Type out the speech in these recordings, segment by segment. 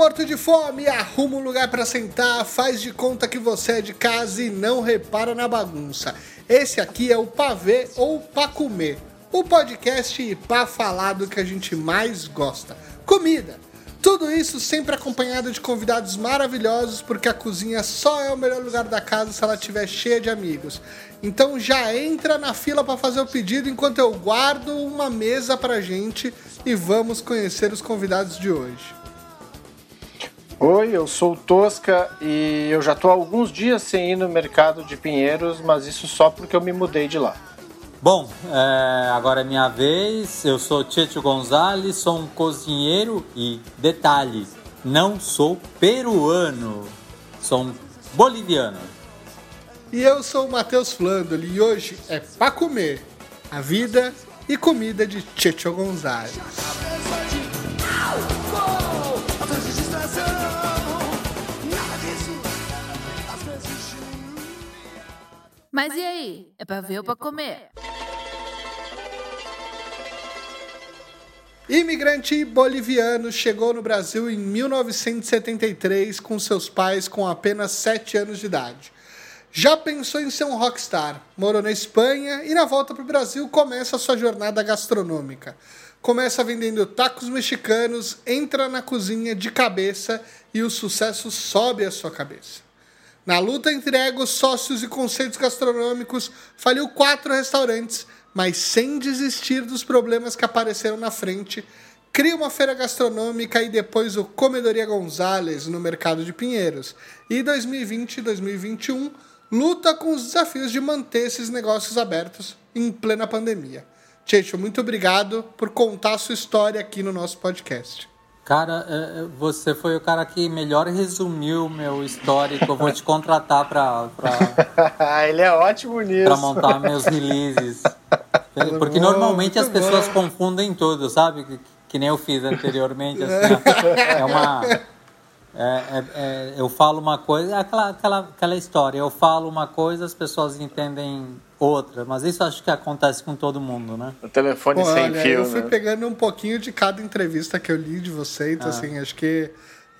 Morto de fome! Arruma um lugar para sentar, faz de conta que você é de casa e não repara na bagunça. Esse aqui é o Pavê ou Pra Comer, o podcast pra falar do que a gente mais gosta: comida. Tudo isso sempre acompanhado de convidados maravilhosos, porque a cozinha só é o melhor lugar da casa se ela estiver cheia de amigos. Então já entra na fila para fazer o pedido enquanto eu guardo uma mesa pra gente e vamos conhecer os convidados de hoje. Oi, eu sou o Tosca e eu já estou há alguns dias sem ir no mercado de Pinheiros, mas isso só porque eu me mudei de lá. Bom, é, agora é minha vez. Eu sou Tieto Gonzalez, sou um cozinheiro e, detalhe, não sou peruano, sou um boliviano. E eu sou o Matheus Flandoli e hoje é pra comer a vida e comida de Tieto Gonzalez. Mas e aí? É pra ver ou pra comer? Imigrante boliviano chegou no Brasil em 1973 com seus pais com apenas 7 anos de idade. Já pensou em ser um rockstar, morou na Espanha e na volta para o Brasil começa a sua jornada gastronômica. Começa vendendo tacos mexicanos, entra na cozinha de cabeça e o sucesso sobe a sua cabeça. Na luta entre egos, sócios e conceitos gastronômicos, faliu quatro restaurantes, mas sem desistir dos problemas que apareceram na frente, cria uma feira gastronômica e depois o Comedoria Gonzales no mercado de Pinheiros. E 2020 e 2021 luta com os desafios de manter esses negócios abertos em plena pandemia. Tchecho, muito obrigado por contar a sua história aqui no nosso podcast. Cara, é, é, você foi o cara que melhor resumiu meu histórico. Eu vou te contratar pra. pra Ele é ótimo nisso. Pra montar meus releases. Porque normalmente as pessoas bom. confundem tudo, sabe? Que, que, nem eu fiz anteriormente. Assim, é uma. É, é, é, eu falo uma coisa, é aquela, aquela, aquela história. Eu falo uma coisa, as pessoas entendem outra. Mas isso acho que acontece com todo mundo, né? O telefone Pô, sem olha, fio. Eu fui né? pegando um pouquinho de cada entrevista que eu li de você, então ah. assim, acho que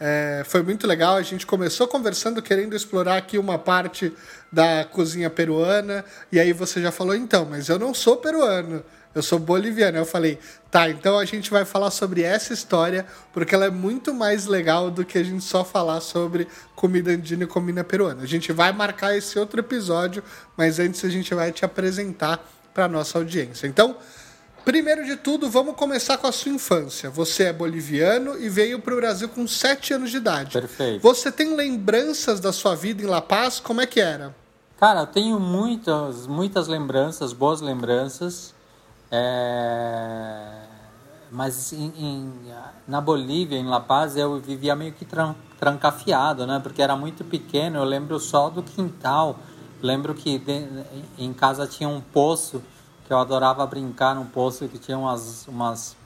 é, foi muito legal. A gente começou conversando, querendo explorar aqui uma parte da cozinha peruana, e aí você já falou, então, mas eu não sou peruano eu sou boliviano. Eu falei, tá, então a gente vai falar sobre essa história, porque ela é muito mais legal do que a gente só falar sobre comida andina e comida peruana. A gente vai marcar esse outro episódio, mas antes a gente vai te apresentar para nossa audiência. Então, primeiro de tudo, vamos começar com a sua infância. Você é boliviano e veio para o Brasil com 7 anos de idade. Perfeito. Você tem lembranças da sua vida em La Paz? Como é que era? Cara, eu tenho muitas, muitas lembranças, boas lembranças. É... Mas em, em, na Bolívia, em La Paz, eu vivia meio que tran, trancafiado, né? Porque era muito pequeno, eu lembro só do quintal. Lembro que de, em casa tinha um poço, que eu adorava brincar no poço, que tinha umas, umas,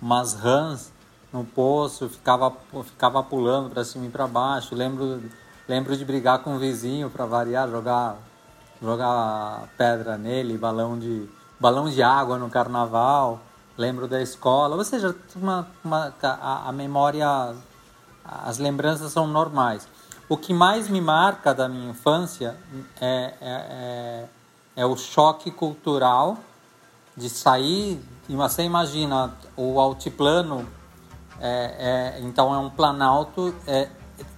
umas rãs no poço, ficava, ficava pulando para cima e para baixo. Lembro, lembro de brigar com o vizinho para variar, jogar, jogar pedra nele, balão de balão de água no carnaval, lembro da escola, ou seja, uma, uma, a, a memória, as lembranças são normais. O que mais me marca da minha infância é, é, é, é o choque cultural de sair, você imagina o altiplano, é, é, então é um planalto, é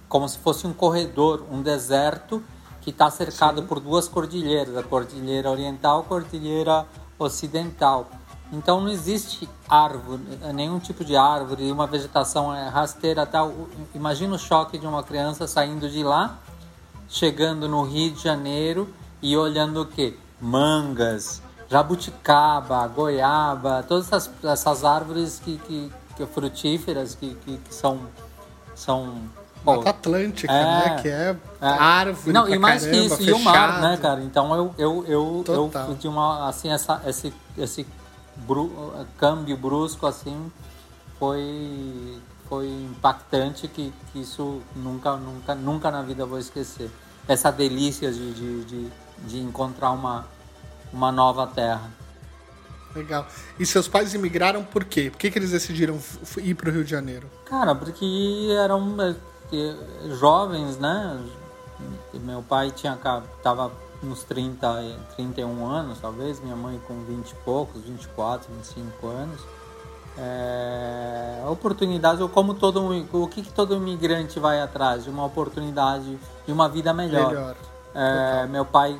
como se fosse um corredor, um deserto que está cercado Sim. por duas cordilheiras, a cordilheira oriental e a cordilheira ocidental. Então não existe árvore, nenhum tipo de árvore, uma vegetação é rasteira tal. Imagina o choque de uma criança saindo de lá, chegando no Rio de Janeiro e olhando o que? Mangas, jabuticaba, goiaba, todas essas, essas árvores que, que, que frutíferas que, que, que são, são Mata Atlântica, é, né? Que é, é. árvore. Não, e mais caramba, que isso, fechado. e o mar, né, cara? Então eu, eu, eu, eu de uma, assim, essa, esse, esse bru, câmbio brusco, assim, foi, foi impactante que, que isso nunca, nunca, nunca na vida vou esquecer. Essa delícia de, de, de, de encontrar uma, uma nova terra. Legal. E seus pais imigraram por quê? Por que, que eles decidiram ir para o Rio de Janeiro? Cara, porque eram jovens, né? Meu pai tinha tava uns 30, 31 anos, talvez, minha mãe com 20 e poucos, 24, 25 anos. É, oportunidades, ou como todo o que, que todo imigrante vai atrás? De uma oportunidade de uma vida melhor. melhor. É, meu pai,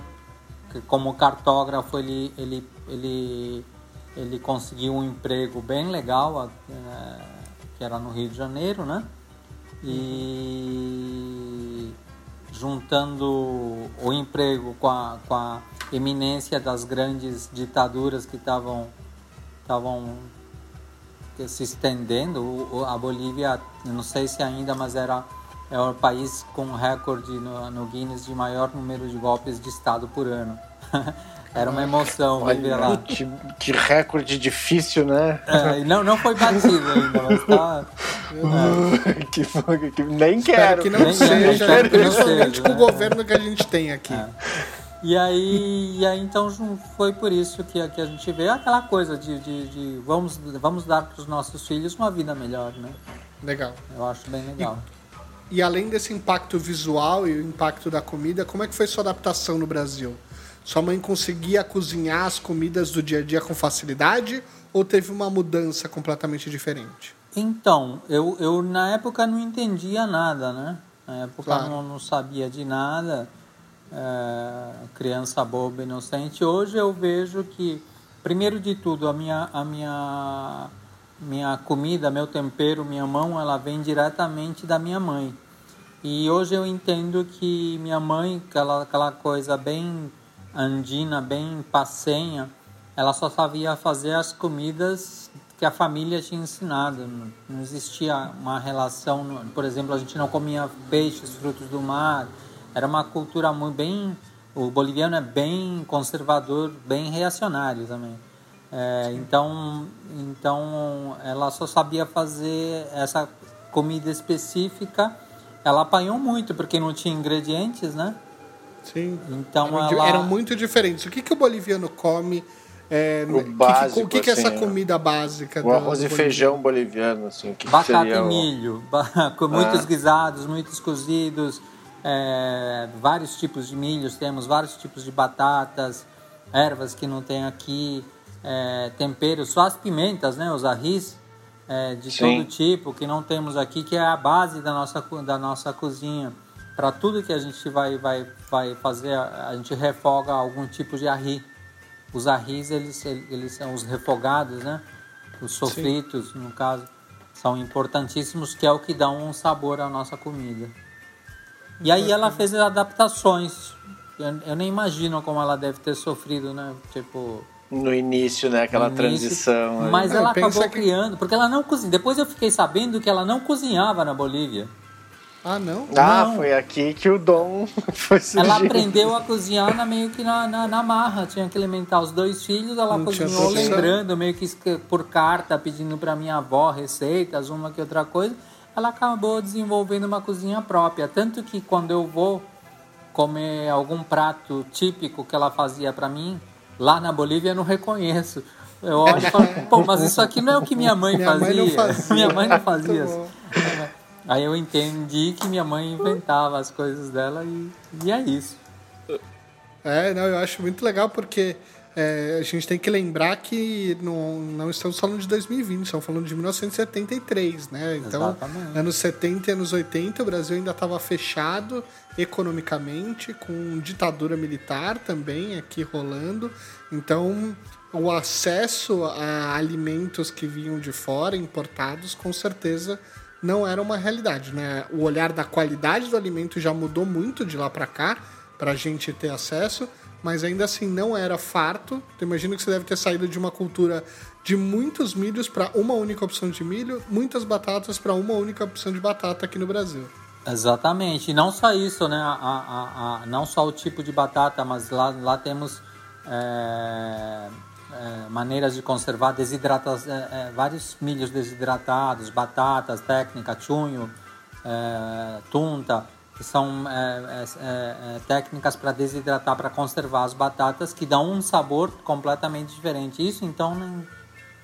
como cartógrafo, ele, ele, ele, ele conseguiu um emprego bem legal, é, que era no Rio de Janeiro, né? E juntando o emprego com a, com a eminência das grandes ditaduras que estavam estavam se estendendo. A Bolívia, não sei se ainda, mas era é o país com recorde no, no Guinness de maior número de golpes de Estado por ano. Era uma emoção Olha, viver lá. Que, que, recorde difícil, né? É, não, não foi batido ainda, mas tá. É. que, que, nem Espero quero. que não nem seja, nem principalmente com o né? governo que a gente tem aqui. É. E aí, e aí, então, foi por isso que, que a gente vê aquela coisa de, de, de vamos, vamos dar para os nossos filhos uma vida melhor, né? Legal. Eu acho bem legal. E, e além desse impacto visual e o impacto da comida, como é que foi sua adaptação no Brasil? Sua mãe conseguia cozinhar as comidas do dia a dia com facilidade ou teve uma mudança completamente diferente? Então, eu, eu na época não entendia nada, né? Na época claro. não, não sabia de nada, é, criança boba, inocente. Hoje eu vejo que, primeiro de tudo, a minha, a minha, minha comida, meu tempero, minha mão, ela vem diretamente da minha mãe. E hoje eu entendo que minha mãe, aquela, aquela coisa bem andina, bem passenha, ela só sabia fazer as comidas que a família tinha ensinado. Não existia uma relação, por exemplo, a gente não comia peixes, frutos do mar. Era uma cultura muito bem. O boliviano é bem conservador, bem reacionário também. É, então, então ela só sabia fazer essa comida específica. Ela apanhou muito porque não tinha ingredientes, né? Sim. Então eram, ela... eram muito diferentes. O que, que o boliviano come? É, o básico, que, o que, que é essa assim, comida básica? O arroz e feijão boliviano, assim. Que Batata e milho, com muitos ah. guisados, muitos cozidos, é, vários tipos de milhos, temos vários tipos de batatas, ervas que não tem aqui, é, temperos, só as pimentas, né, os arris, é, de Sim. todo tipo, que não temos aqui, que é a base da nossa, da nossa cozinha para tudo que a gente vai, vai, vai fazer, a gente refoga algum tipo de arri. Os arris, eles, eles são os refogados, né? Os sofritos, Sim. no caso, são importantíssimos, que é o que dá um sabor à nossa comida. E aí ela fez adaptações. Eu, eu nem imagino como ela deve ter sofrido, né? Tipo, no início, né? Aquela início, transição. Mas ela acabou que... criando, porque ela não cozinha. Depois eu fiquei sabendo que ela não cozinhava na Bolívia. Ah, não? Ah, não. foi aqui que o Dom foi surgindo. Ela aprendeu a cozinhar na, meio que na, na, na, marra. Tinha que alimentar os dois filhos, ela não cozinhou lembrando, meio que por carta, pedindo para minha avó receitas, uma que outra coisa. Ela acabou desenvolvendo uma cozinha própria. Tanto que quando eu vou comer algum prato típico que ela fazia para mim, lá na Bolívia eu não reconheço. Eu olho e falo, pô, mas isso aqui não é o que minha mãe minha fazia. Mãe não fazia. minha mãe não fazia. Aí eu entendi que minha mãe inventava as coisas dela e, e é isso. É, não, eu acho muito legal porque é, a gente tem que lembrar que não, não estamos falando de 2020, estamos falando de 1973, né? Então, Exatamente. anos 70 e anos 80, o Brasil ainda estava fechado economicamente, com ditadura militar também aqui rolando. Então, o acesso a alimentos que vinham de fora, importados, com certeza não era uma realidade, né? O olhar da qualidade do alimento já mudou muito de lá para cá, para a gente ter acesso, mas ainda assim não era farto. Então, imagino que você deve ter saído de uma cultura de muitos milhos para uma única opção de milho, muitas batatas para uma única opção de batata aqui no Brasil. Exatamente. E não só isso, né? A, a, a, não só o tipo de batata, mas lá, lá temos é, é, maneiras de conservar desidratados, é, é, vários milhos desidratados, batatas, técnica, chunho, tunta, que são técnicas para desidratar, para conservar as batatas, que dão um sabor completamente diferente. Isso, então, nem,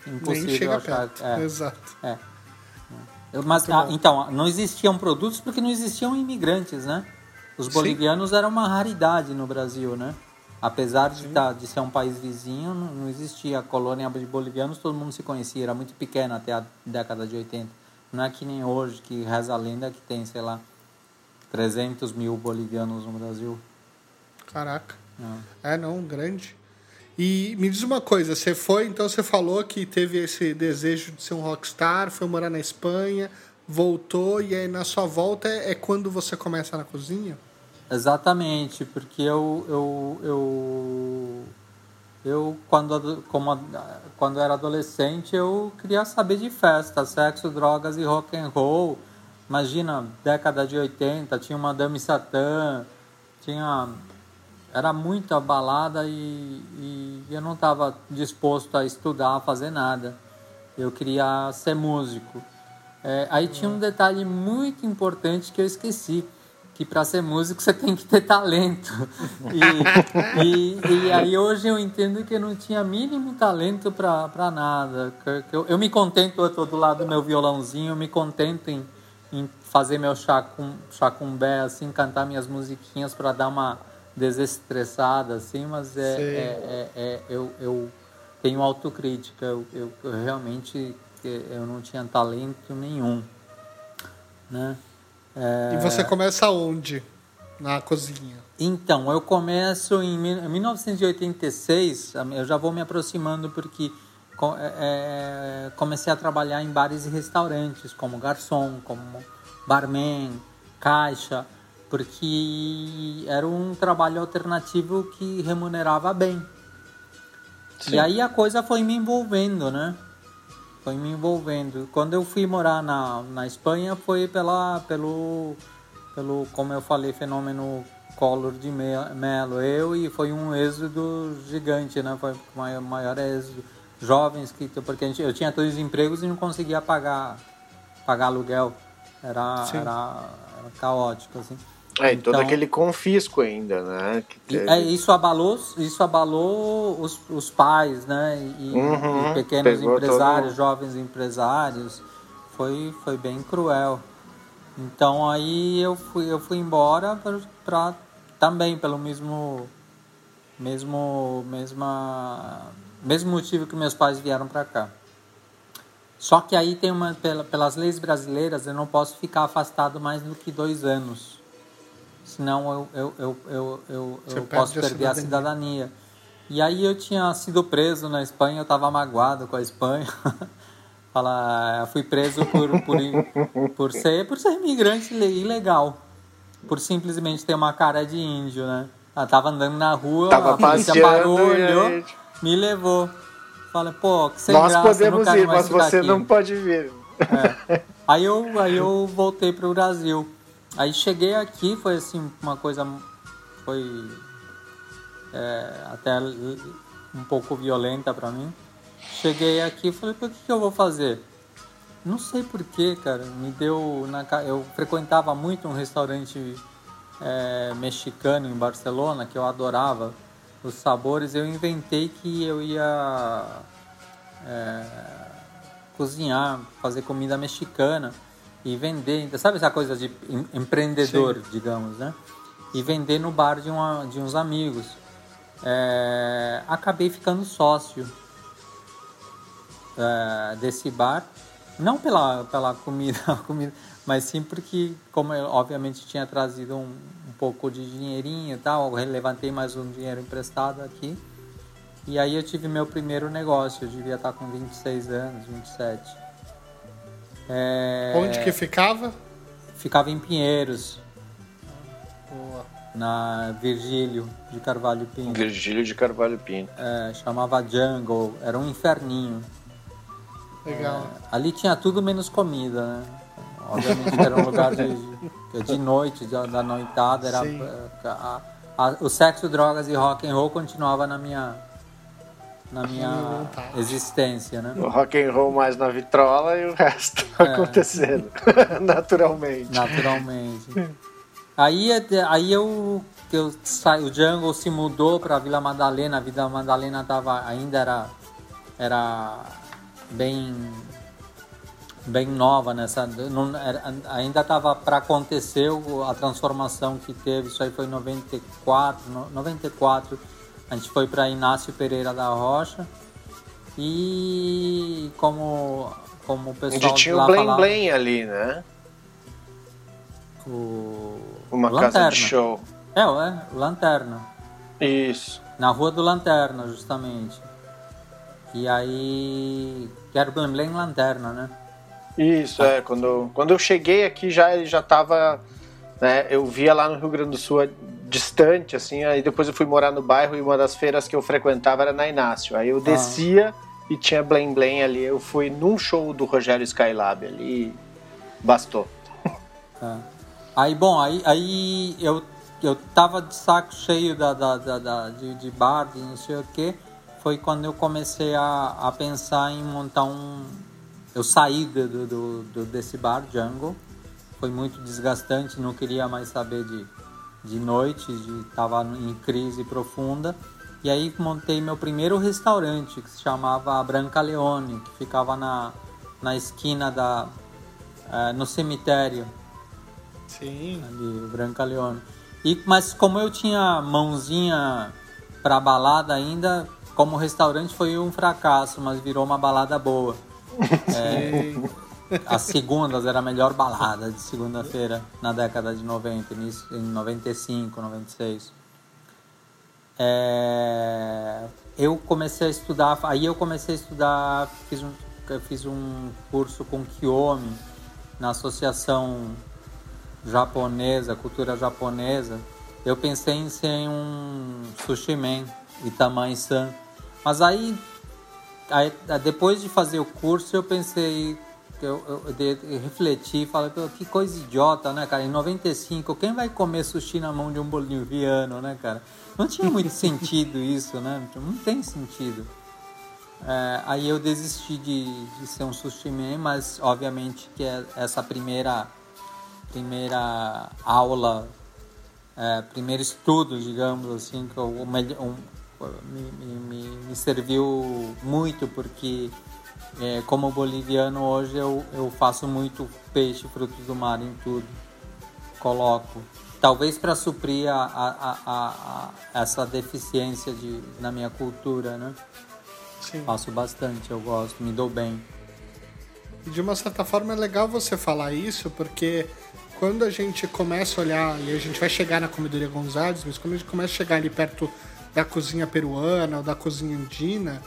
impossível Nem chega achar. perto. É, Exato. é. Eu- Mas, ah, então, não existiam produtos porque não existiam imigrantes, né? Os Sim. bolivianos eram uma raridade no Brasil, né? Apesar de, tá, de ser um país vizinho, não, existia colônia de bolivianos, todo mundo se conhecia, era muito pequena até a década de 80. Não é que nem hoje, que reza a lenda que tem, sei lá, 300 mil bolivianos no Brasil. Caraca. Não. É, não, grande. E me diz uma coisa, você foi, então você falou que teve esse desejo de ser um rockstar, foi morar na Espanha, voltou, e aí na sua volta é é quando você começa na cozinha? Exatamente, porque eu eu eu, eu quando como quando era adolescente eu queria saber de festa, sexo, drogas e rock and roll. Imagina, década de 80, tinha uma Dame Satã, tinha era muita balada e, e eu não estava disposto a estudar, a fazer nada. Eu queria ser músico. É, aí tinha um detalhe muito importante que eu esqueci, que para ser músico você tem que ter talento. E, e, e aí hoje eu entendo que eu não tinha mínimo talento para nada. Eu, eu me contento, eu estou do lado do meu violãozinho, eu me contento em, em fazer meu chacum, chacumbé, assim, cantar minhas musiquinhas para dar uma desestressada, assim, mas é, é, é, é- eu, eu tenho autocrítica, eu, eu, eu realmente eu não tinha talento nenhum, né? É, E você começa onde? Na cozinha. então, eu começo em mil- em 1986, eu já vou me aproximando porque é, é, comecei a trabalhar em bares e restaurantes, como garçom, como barman, caixa, porque era um trabalho alternativo que remunerava bem. E aí a coisa foi me envolvendo, né? Foi me envolvendo. Quando eu fui morar na, na Espanha foi pela, pelo, pelo, como eu falei, fenômeno Collor de Me- Mello. Eu e foi um êxodo gigante, né? Foi o maior, maior êxodo. Jovens que, porque a gente, eu tinha dois empregos e não conseguia pagar, pagar aluguel. Era, Sim. era, era caótico, assim. É, e todo Então- aquele confisco ainda, né? Que E, teve. é, isso abalou, isso abalou os, os pais, né? E, Uhum, e pequenos empresários, todo- jovens empresários. Foi, foi bem cruel. Então aí eu fui, eu fui embora para também pelo mesmo mesmo mesma mesmo motivo que meus pais vieram para cá. Só que aí tem uma pela- pelas leis brasileiras eu não posso ficar afastado mais do que dois anos senão eu, eu, eu, eu, eu, posso a perder a cidadania. E aí eu tinha sido preso na Espanha, eu estava magoado com a Espanha. Fala, eu fui preso por, por, por, ser, por ser imigrante ile- ilegal. Por simplesmente ter uma cara de índio, né? Eu tava andando na rua, Tava a polícia parou, e olhou, aí- me levou. Falei, pô, que sem Nós graça, podemos ir, mas você aqui. não pode vir. É. Aí eu, aí eu voltei para o Brasil. Aí cheguei aqui, foi assim, uma coisa. Foi é, até um pouco violenta para mim. Cheguei aqui e falei, por que, que eu vou fazer? Não sei porquê, cara. Me deu. Na, eu frequentava muito um restaurante é, mexicano em Barcelona, que eu adorava os sabores. Eu inventei que eu ia. é, cozinhar, fazer comida mexicana e vender, sabe essa coisa de em- empreendedor, digamos, né? E vender no bar de, uma, de uns amigos. É, acabei ficando sócio é, desse bar, não pela, pela comida, comida, mas sim porque, como eu obviamente tinha trazido um, um pouco de dinheirinho e tal, eu levantei mais um dinheiro emprestado aqui. E aí eu tive meu primeiro negócio, eu devia estar com 26 anos, 27. É, Onde que ficava? Ficava em Pinheiros, Boa. na Virgílio de Carvalho Pinto. Virgílio de Carvalho Pinto. É, chamava Jungle, era um inferninho. Legal. Ali tinha tudo menos comida, né? Obviamente era um lugar de, de, de noite, da, da noitada, era Sim. a- a- o sexo, drogas e rock and roll continuava na minha na minha vontade. existência, né? O rock and roll mais na vitrola e o resto É. acontecendo naturalmente. Naturalmente. Aí, aí eu, eu saí, o Jungle se mudou para Vila Madalena. A Vila Madalena tava, ainda era, era bem bem nova nessa não, era, ainda estava para acontecer a transformação que teve isso aí foi em 94 94 a gente foi para Inácio Pereira da Rocha e como como o pessoal Onde tinha o Blém Blém ali né o uma Lanterna. casa de show é, é Lanterna isso na rua do Lanterna justamente e aí que era o Blém Blém Lanterna né isso, é. Quando, quando eu cheguei aqui já ele já estava. Né, eu via lá no Rio Grande do Sul distante, assim, aí depois eu fui morar no bairro e uma das feiras que eu frequentava era na Inácio. Aí eu ah. descia ah. e tinha Blém Blém ali. Eu fui num show do Rogério Skylab ali e bastou. É. Aí, bom, aí, aí eu, eu tava de saco cheio da, da, da, da de, de bar, de não sei o que. Foi quando eu comecei a, a pensar em montar um, eu saí do, do, do, desse bar, Jungle. Foi muito desgastante, não queria mais saber de, de noite, estava em crise profunda. E aí montei meu primeiro restaurante, que se chamava Branca Leone, que ficava na, na esquina da. Uh, no cemitério. Sim. Ali, Branca Leone. E, mas como eu tinha mãozinha para balada ainda, como restaurante foi um fracasso, mas virou uma balada boa. É, as segundas era a melhor balada de segunda-feira na década de 90, em 95, 96. É, eu comecei a estudar, aí eu comecei a estudar, fiz um, fiz um curso com Kiyomi na associação japonesa, cultura japonesa. Eu pensei em ser um sushi man, Itamai-san. Mas aí aí, depois de fazer o curso, eu pensei, eu, eu, eu refleti, falei, que coisa idiota, né, cara? Em 95, quem vai comer sushi na mão de um boliviano, né, cara? Não tinha muito sentido isso, né? Não tem sentido. É, aí eu desisti de, de ser um sushi man, mas obviamente que é essa primeira primeira aula, é, primeiro estudo, digamos assim, que eu, um, me, me, me serviu muito porque é, como boliviano hoje eu, eu faço muito peixe, frutos do mar em tudo. Coloco. Talvez para suprir a, a, a, a, essa deficiência de, na minha cultura, né? Sim. Faço bastante, eu gosto, me dou bem. E de uma certa forma é legal você falar isso, porque quando a gente começa a olhar, e a gente vai chegar na Comidoria Gonzalez, mas quando a gente começa a chegar ali perto da cozinha peruana ou da cozinha andina,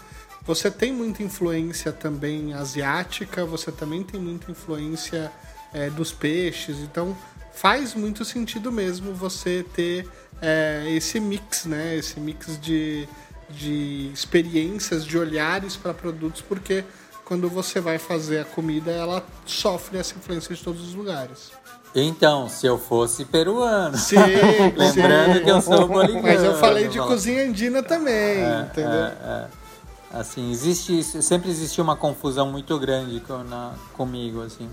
você tem muita influência também asiática, você também tem muita influência é, dos peixes, então faz muito sentido mesmo você ter é, esse mix, né? Esse mix de, de experiências, de olhares para produtos, porque quando você vai fazer a comida, ela sofre essa influência de todos os lugares. Então, se eu fosse peruano. Sim, Lembrando sim. que eu sou boliviano. Mas eu falei de cozinha andina também, é, entendeu? É, é. Assim, existe, sempre existiu uma confusão muito grande com, na, comigo, assim,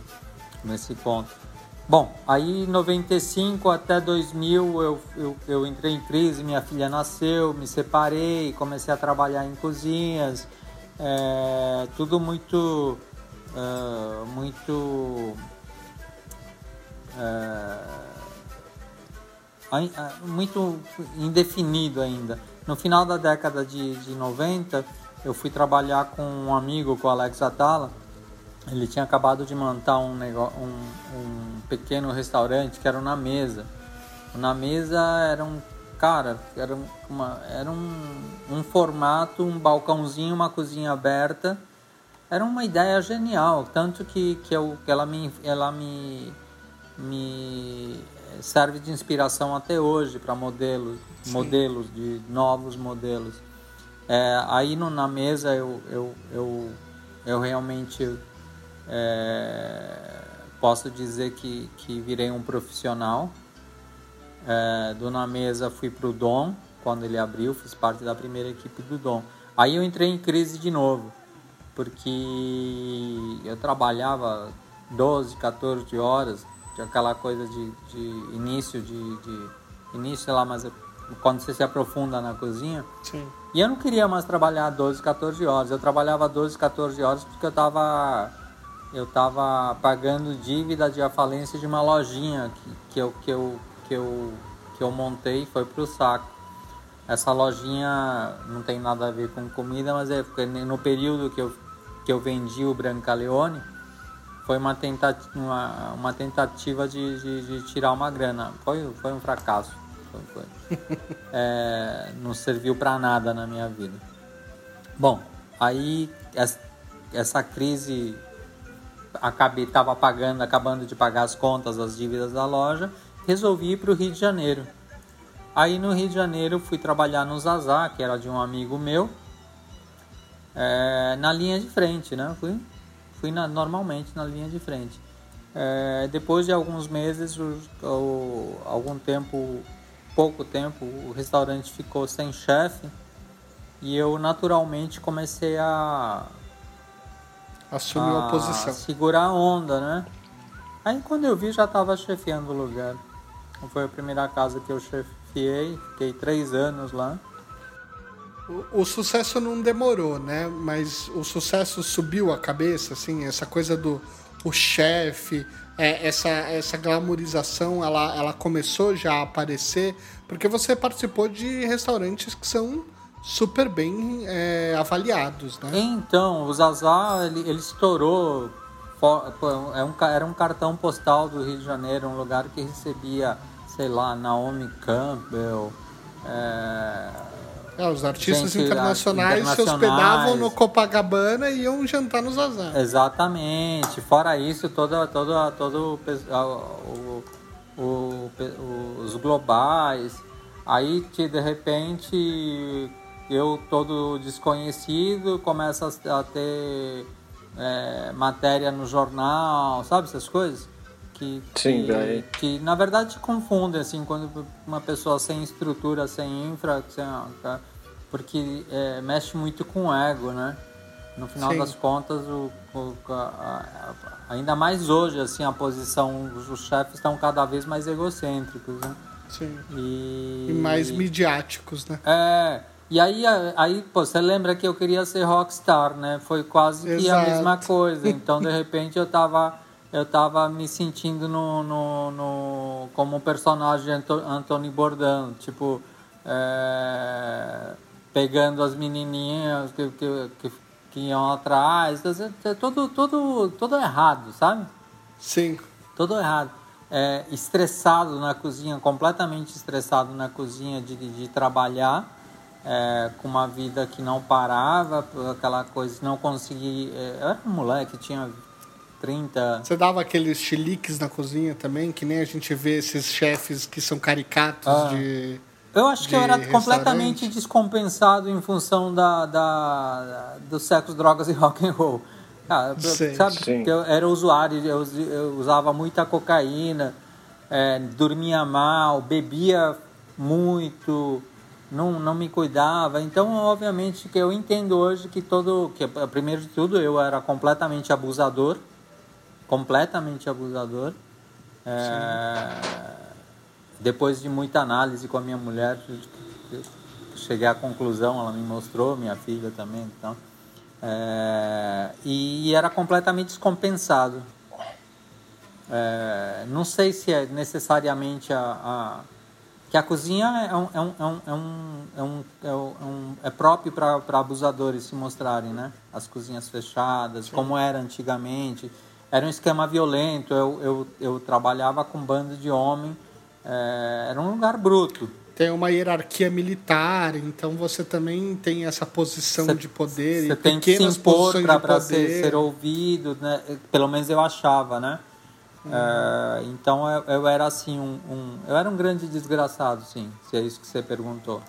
nesse ponto. Bom, aí em 95 até 2000 eu, eu, eu entrei em crise, minha filha nasceu, me separei, comecei a trabalhar em cozinhas, é, tudo muito, uh, muito é, muito indefinido ainda. No final da década de, de 90, eu fui trabalhar com um amigo, com o Alex Atala. Ele tinha acabado de montar um, negócio, um, um pequeno restaurante que era Na Mesa. Na Mesa era um cara, era, uma, era um, um formato, um balcãozinho, uma cozinha aberta. Era uma ideia genial, tanto que, que, eu, que ela me, ela me me serve de inspiração até hoje para modelos, Sim. modelos de novos modelos. É, aí no, na mesa eu, eu, eu, eu realmente é, posso dizer que, que virei um profissional. É, do na mesa fui para o Dom quando ele abriu, fiz parte da primeira equipe do Dom. Aí eu entrei em crise de novo, porque eu trabalhava 12, 14 horas aquela coisa de, de início, de, de, início, lá, mas quando você se aprofunda na cozinha. Sim. E eu não queria mais trabalhar 12, 14 horas. Eu trabalhava 12, 14 horas porque eu estava eu tava pagando dívida de falência de uma lojinha que, que, eu, que, eu, que, eu, que eu montei foi para o saco. Essa lojinha não tem nada a ver com comida, mas é no período que eu, que eu vendi o Brancaleone, foi uma tentativa, uma, uma tentativa de, de, de, tirar uma grana. Foi, foi um fracasso. Foi. É, não serviu para nada na minha vida. Bom, aí essa crise acabei estava pagando, acabando de pagar as contas, as dívidas da loja, resolvi ir para o Rio de Janeiro. Aí no Rio de Janeiro fui trabalhar no Zazá, que era de um amigo meu, é, na linha de frente, né? Fui fui na, normalmente na linha de frente. É, depois de alguns meses, algum tempo, pouco tempo, o restaurante ficou sem chefe e eu naturalmente comecei a assumir a posição, segurar a onda, né? Aí quando eu vi já estava chefiando o lugar. Foi a primeira casa que eu chefiei, fiquei três anos lá. O, sucesso não demorou, né? Mas o sucesso subiu a cabeça, assim, essa coisa do o chefe, é, essa, essa glamorização, ela, ela começou já a aparecer, porque você participou de restaurantes que são super bem é, avaliados, né? Então, o Zazá, ele, ele estourou, é um, era um cartão postal do Rio de Janeiro, um lugar que recebia, sei lá, Naomi Campbell, é, é, os artistas internacionais, internacionais, se hospedavam no Copacabana e iam jantar nos Zazá. Exatamente. Fora isso, toda, toda, todo o, o, o, os globais. Aí, de repente, eu todo desconhecido começa a ter é, matéria no jornal, sabe essas coisas? Que, Sim, que, que, na verdade confundem assim quando uma pessoa sem estrutura, sem infra, sem, porque é, mexe muito com o ego, né? No final Sim. das contas, o, o a, a, ainda mais hoje, assim, a posição, os chefes estão cada vez mais egocêntricos, né? Sim. E, e mais midiáticos, né? É. E aí, aí pô, você lembra que eu queria ser rockstar, né? Foi quase que Exato. a mesma coisa. Então, de repente, eu tava eu tava me sentindo no, no, no como um personagem Anthony Bourdain, tipo é, pegando as menininhas que, que, que, que iam atrás, tudo, tudo, tudo errado, sabe? Sim. Tudo errado. É, estressado na cozinha, completamente estressado na cozinha de, de trabalhar, é, com uma vida que não parava, aquela coisa, não consegui. É, eu era um moleque, tinha 30. Você dava aqueles chiliques na cozinha também, que nem a gente vê esses chefes que são caricatos ah. de. Eu acho que eu era completamente descompensado em função da, da, do sexo, drogas e rock and roll. Ah, Sim. sabe? Sim. Eu era usuário, eu, eu usava muita cocaína, é, dormia mal, bebia muito, não, não me cuidava. Então, obviamente, que eu entendo hoje que todo, que primeiro de tudo, eu era completamente abusador completamente abusador. É, depois de muita análise com a minha mulher, cheguei à conclusão, ela me mostrou, minha filha também, então. É, e, era completamente descompensado. É, não sei se é necessariamente a, a que a cozinha é, um, é, um, é, um, é, um, é, um, é próprio para abusadores se mostrarem, né? As cozinhas fechadas, Sim. como era antigamente era um esquema violento. Eu, eu, eu trabalhava com bando de homem. É, era um lugar bruto. Tem uma hierarquia militar, então você também tem essa posição cê, de poder você tem que se impor para ser, ser, ouvido, né? Pelo menos eu achava, né? É, então eu, eu, era assim um, um, eu era um grande desgraçado, sim. Se é isso que você perguntou.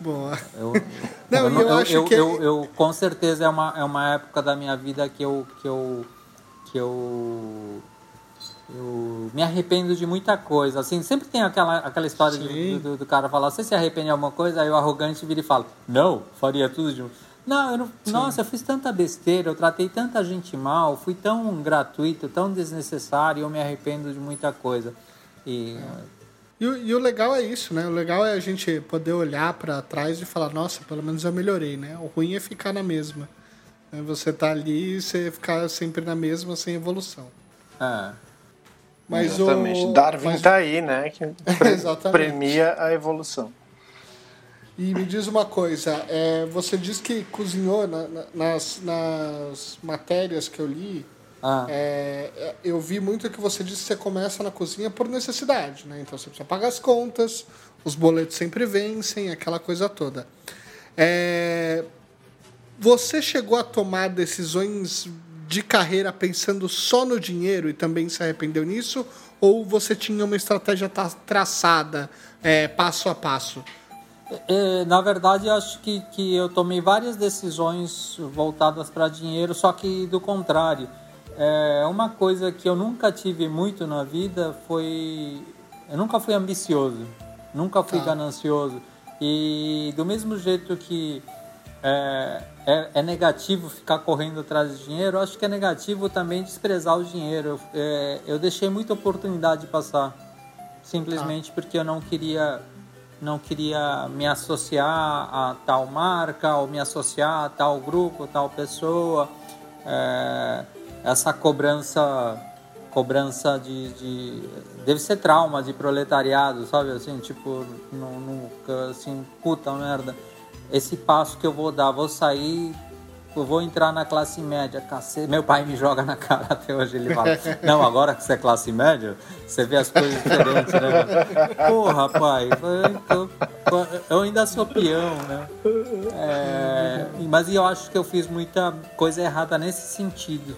Boa. Eu, Não, eu, eu, acho que eu, eu, com certeza é uma, é uma época da minha vida que eu que eu que eu eu me arrependo de muita coisa. Assim, sempre tem aquela, aquela história de, do, do, cara falar, você se arrepende de alguma coisa? Aí o arrogante vira e fala, não, faria tudo de Não, eu não, nossa, eu fiz tanta besteira, eu tratei tanta gente mal, fui tão gratuito, tão desnecessário, eu me arrependo de muita coisa. E, E, o- e o legal é isso, né? O legal é a gente poder olhar pra trás e falar, nossa, pelo menos eu melhorei, né? O ruim é ficar na mesma. Né? Você tá ali e você ficar sempre na mesma sem evolução. é, Mas Exatamente. o Darwin mas- tá aí, né? Que premia a evolução. E me diz uma coisa, é, você diz que cozinhou na- na- nas, nas matérias que eu li. ah, é, eu vi muito que você disse que você começa na cozinha por necessidade, né? Então você precisa pagar as contas, os boletos sempre vencem, aquela coisa toda. É, você chegou a tomar decisões de carreira pensando só no dinheiro e também se arrependeu nisso? Ou você tinha uma estratégia tra- traçada, é, passo a passo? É, na verdade, acho que, que eu tomei várias decisões voltadas para dinheiro, só que do contrário. É, uma coisa que eu nunca tive muito na vida foi. Eu nunca fui ambicioso, nunca fui Tá. ganancioso. E do mesmo jeito que é, é, é negativo ficar correndo atrás de dinheiro, acho que é negativo também desprezar o dinheiro. Eu, é, eu deixei muita oportunidade passar, simplesmente porque eu não queria não queria me associar a tal marca ou me associar a tal grupo, tal pessoa. É, essa cobrança cobrança de, de deve ser trauma de proletariado, sabe assim, tipo, não, não, assim, puta merda. Esse passo que eu vou dar, vou sair eu vou entrar na classe média, cacete. Meu pai me joga na cara até hoje. Ele fala: Não, agora que você é classe média, você vê as coisas diferentes, né? Porra, pai, eu, eu ainda sou peão, né? É, mas eu acho que eu fiz muita coisa errada nesse sentido.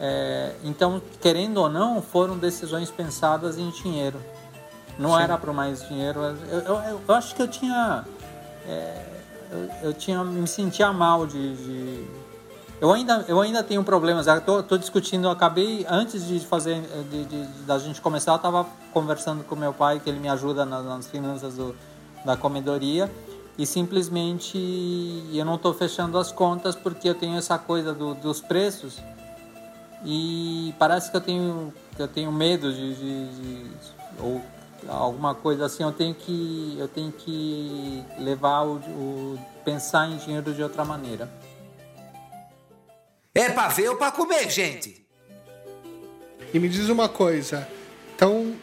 É, então, querendo ou não, foram decisões pensadas em dinheiro. Não Sim. era para mais dinheiro. Eu, eu, eu- eu acho que eu tinha. é, eu, tinha me sentia mal de, de- eu ainda eu ainda tenho problemas. Eu tô, tô discutindo acabei antes de fazer de, de- da gente começar eu tava conversando com meu pai que ele me ajuda nas, nas finanças do, da comedoria e simplesmente eu não tô fechando as contas porque eu tenho essa coisa do- dos preços e parece que eu tenho que eu tenho medo de- de- ou alguma coisa assim eu tenho que eu tenho que levar o, o pensar em dinheiro de outra maneira É pra ver ou pra comer, gente? E me diz uma coisa, então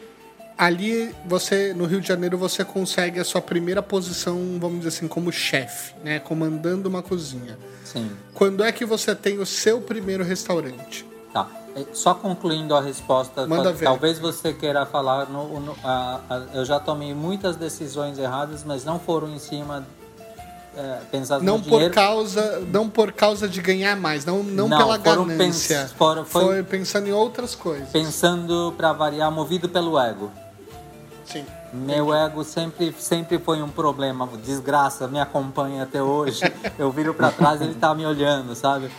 ali você no Rio de Janeiro você consegue a sua primeira posição, vamos dizer assim, como chefe, né, comandando uma cozinha. sim Quando é que você tem o seu primeiro restaurante? tá só concluindo a resposta talvez você queira falar no, no- a- a- eu já tomei muitas decisões erradas mas não foram em cima é, pensadas Não no por dinheiro causa, não por causa de ganhar mais, não, não, Não, pela ganância. pens- foram- foi- foi pensando em outras coisas. pensando para variar movido pelo ego Sim. Meu ego sempre, sempre foi um problema. Desgraça, me acompanha até hoje. Eu viro pra trás ele tá me olhando, sabe?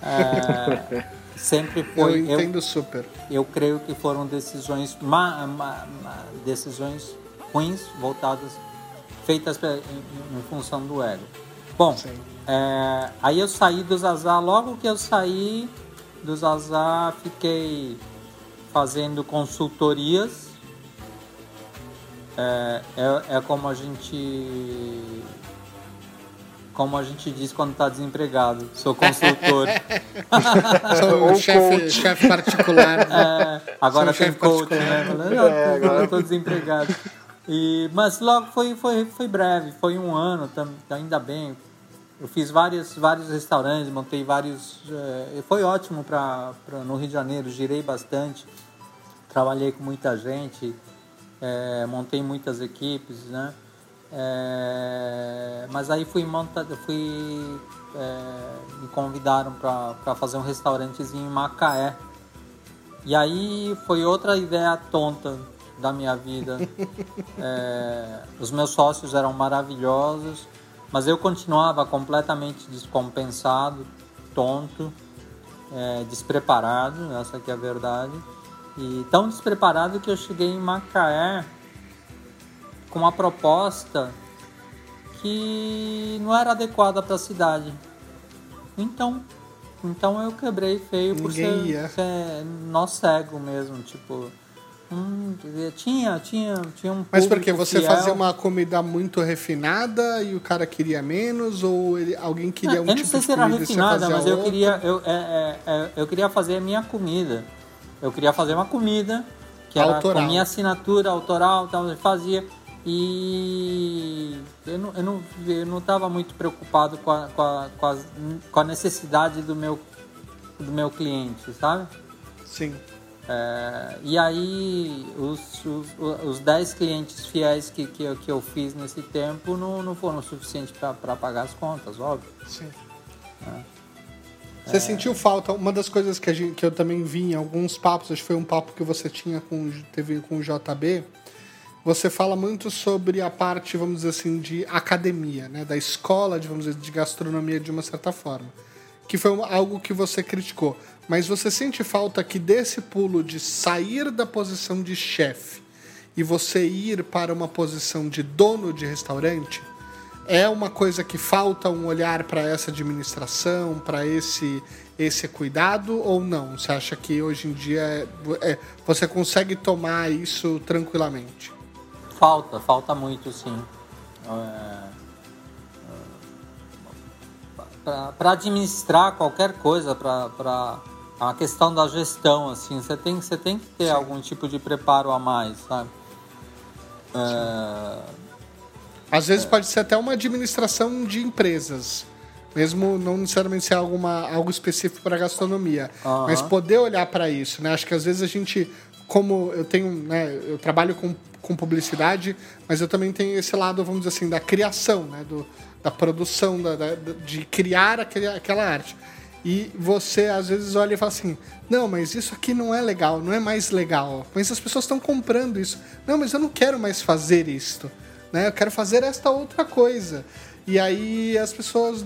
É, sempre Eu foi. Eu, entendo super. eu creio que foram decisões, ma, ma- ma- decisões ruins, voltadas, feitas em, em função do ego. Bom, é, aí eu saí do Zazá. Logo que eu saí do Zazá, fiquei fazendo consultorias. É, é, é como a gente. Como a gente diz quando está desempregado. Sou consultor. Sou Ou chefe, chefe particular. É, agora Sou tem coach, particular. né? Falando, "Não, eu tô desempregado. E, mas logo foi, foi, foi breve, foi um ano, tam- ainda bem. Eu fiz vários, vários restaurantes, montei vários. e foi ótimo pra, pra, no Rio de Janeiro, girei bastante, trabalhei com muita gente, eh, montei muitas equipes, né? Eh, mas aí fui monta, fui eh, me convidaram para fazer um restaurantezinho em Macaé. E aí foi outra ideia tonta da minha vida. É, os meus sócios eram maravilhosos, mas eu continuava completamente descompensado, tonto, é, despreparado, essa que é a verdade. E tão despreparado que eu cheguei em Macaé com uma proposta que não era adequada para a cidade. Então, então eu quebrei feio por Ninguém ser, ia. ser nó cego mesmo, tipo. hum, tinha, tinha, tinha um Mas porque você fiel. fazia uma comida muito refinada e o cara queria menos? Ou ele- alguém queria Não, um eu não tipo sei de se era refinada, mas eu outra? queria, eu, é, é, é, eu queria fazer a minha comida. Eu queria fazer uma comida que era Autoral. com minha assinatura autoral, tal, eu fazia. E eu não, eu não, eu não tava muito preocupado com a, com, a, com, as- com a necessidade do meu, do meu cliente, sabe? Sim. É, e aí, os, os, os 10 clientes fiéis que, que, eu, que eu fiz nesse tempo não, não foram suficientes para pagar as contas, óbvio. Sim. É. Você sentiu falta? Uma das coisas que, a gente, que eu também vi em alguns papos, acho que foi um papo que você tinha com, teve com o JB, você fala muito sobre a parte, vamos dizer assim, de academia, né? da escola, de, vamos dizer, de gastronomia de uma certa forma. Que foi algo que você criticou. Mas você sente falta que desse pulo de sair da posição de chefe e você ir para uma posição de dono de restaurante, é uma coisa que falta um olhar para essa administração, para esse esse cuidado ou não? Você acha que hoje em dia é- é, você consegue tomar isso tranquilamente? Falta, falta muito, sim. para administrar qualquer coisa, para a questão da gestão, assim, você tem, você tem que ter algum tipo de preparo a mais, sabe? É, Às vezes pode ser até uma administração de empresas, mesmo não necessariamente ser alguma, algo específico para gastronomia, Aham. mas poder olhar para isso, né? Acho que às vezes a gente, como eu tenho, né, eu trabalho com, com publicidade, mas eu também tenho esse lado, vamos dizer assim, da criação, né, do, da produção, da, da- de criar aquele, aquela arte. E você às vezes olha e fala assim: não, mas isso aqui não é legal, não é mais legal. Mas as pessoas estão comprando isso. Não, mas eu não quero mais fazer isto. Né? Eu quero fazer esta outra coisa. E aí as pessoas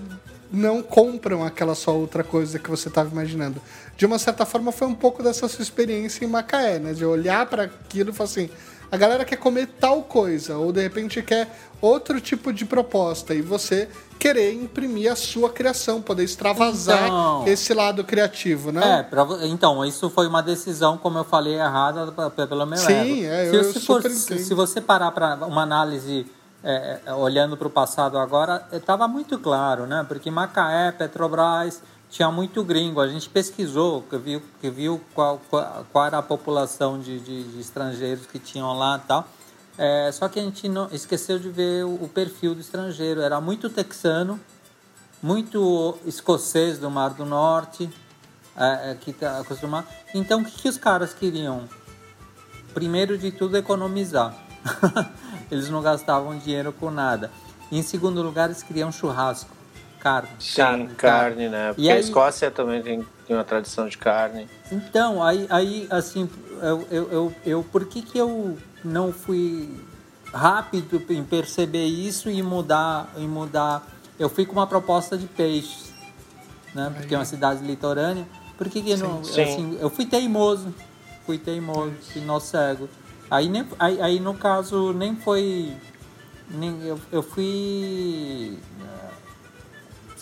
não compram aquela só outra coisa que você estava imaginando. De uma certa forma, foi um pouco dessa sua experiência em Macaé, né? De olhar para aquilo e falar assim: a galera quer comer tal coisa, ou de repente quer outro tipo de proposta, e você querer imprimir a sua criação, poder extravasar Então- esse lado criativo, né? É, pra, então, isso foi uma decisão, como eu falei, errada pelo meu Sim, ego. é, se, eu se, for- se, você parar para uma análise é, é, olhando para o passado agora, estava muito claro, né? Porque Macaé, Petrobras, tinha muito gringo. A gente pesquisou, que viu, que viu qual, qual, qual era a população de, de, de estrangeiros que tinham lá e tal. É, só que a gente não, esqueceu de ver o, o perfil do estrangeiro. Era muito texano, muito escocês do Mar do Norte, é, é, que está acostumado. Então, o que, que os caras queriam? Primeiro de tudo, economizar. eles não gastavam dinheiro com nada. E, em segundo lugar, eles queriam churrasco, carne. Sim, carne, né? Porque E aí- a Escócia também tem, tem uma tradição de carne. Então, aí, aí assim, eu, eu, eu, eu- por que, que eu não fui rápido em perceber isso e mudar, e mudar? Eu fui com uma proposta de peixes, né? Porque é uma cidade litorânea. Por que, que eu não, Sim. assim, eu fui teimoso, fui teimoso, fui nó cego. Aí, nem, aí, aí no caso nem foi, nem, eu, eu fui,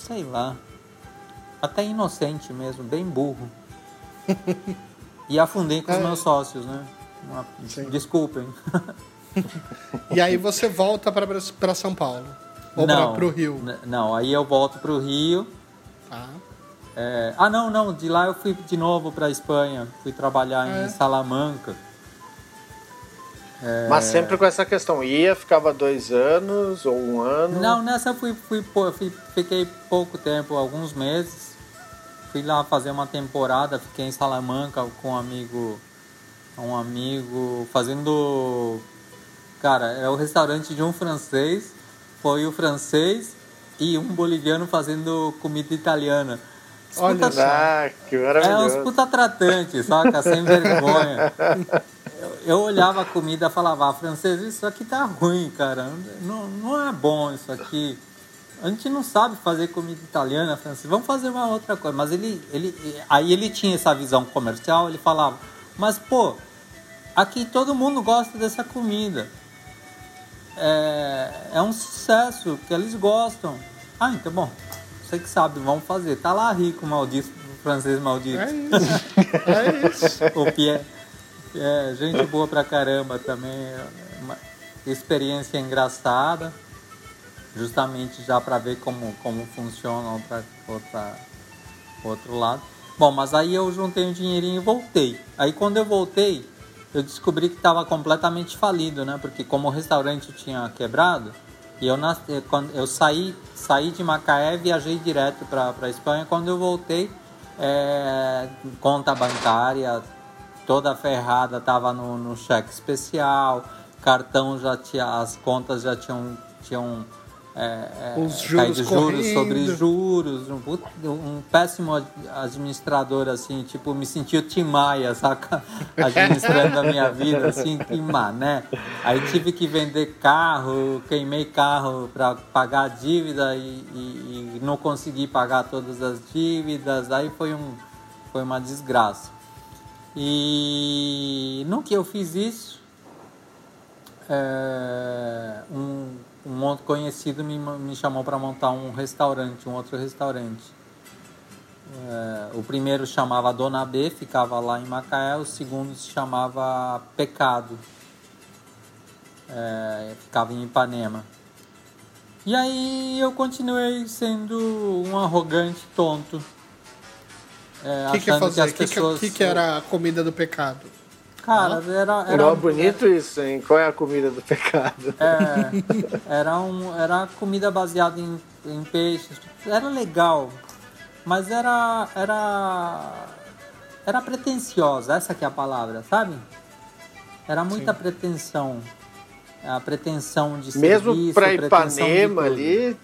sei lá, até inocente mesmo, bem burro. E afundei com os É. meus sócios, né? Uma-. Desculpem. E aí você volta para São Paulo. Ou para o Rio. Não, aí eu volto pro Rio. Tá. É, ah, não, não. De lá eu fui de novo pra Espanha. Fui trabalhar É. em Salamanca. É. Mas sempre com essa questão. Ia, ficava dois anos ou um ano. Não, nessa eu fui, fui, fui- fiquei pouco tempo, alguns meses. Fui lá fazer uma temporada, fiquei em Salamanca com um amigo, um amigo fazendo, cara, é o restaurante de um francês, foi o francês e um boliviano fazendo comida italiana. Os Olha puta- só. Ah, que é, uns maravilhoso. puta tratantes, saca? Sem vergonha. Eu, olhava a comida e falava, ah, francês, isso aqui tá ruim, cara. Não, não é bom isso aqui. A gente não sabe fazer comida italiana, francês. Vamos fazer uma outra coisa. Mas ele, ele, aí ele tinha essa visão comercial, ele falava, mas pô, aqui todo mundo gosta dessa comida. É, é um sucesso que eles gostam. Ah, então bom. você que sabe, vamos fazer. Tá lá rico, maldito, francês maldito. É isso. É isso. o Pierre, é, gente boa pra caramba também. Uma experiência engraçada, justamente já para ver como, como funciona outra, outra, outro lado. Bom, mas aí eu juntei um dinheirinho e voltei. Aí quando eu voltei, eu descobri que estava completamente falido, né? Porque como o restaurante tinha quebrado, e eu, eu, quando eu saí, saí de Macaé, viajei direto para a Espanha. Quando eu voltei, é, conta bancária toda ferrada estava no, no cheque especial, cartão já tinha, as contas já tinham, tinham é, é, Os juros caído juros sobre juros, um, um péssimo ad- administrador, assim, tipo, me senti o Tim Maia, saca? Administrando a minha vida, assim, que mané. Aí tive que vender carro, queimei carro para pagar a dívida e, e- e não consegui pagar todas as dívidas, aí foi, um, foi uma desgraça. E no que eu fiz isso, é, um, um conhecido me, me chamou para montar um restaurante, um outro restaurante. É, o primeiro chamava Dona B, ficava lá em Macaé, o segundo se chamava Pecado, é, ficava em Ipanema. E aí eu continuei sendo um arrogante tonto. É, O que, que é as O que, que, pessoas- que, que era a comida do pecado? Cara, era, era, bonito isso, hein? Qual é a comida do pecado? É, era, um, era comida baseada em, em peixes. Era legal, mas era, era, era pretensiosa, essa que é a palavra, sabe? Era muita pretensão. A pretensão de Mesmo serviço, pra pretensão de Ipanema ali,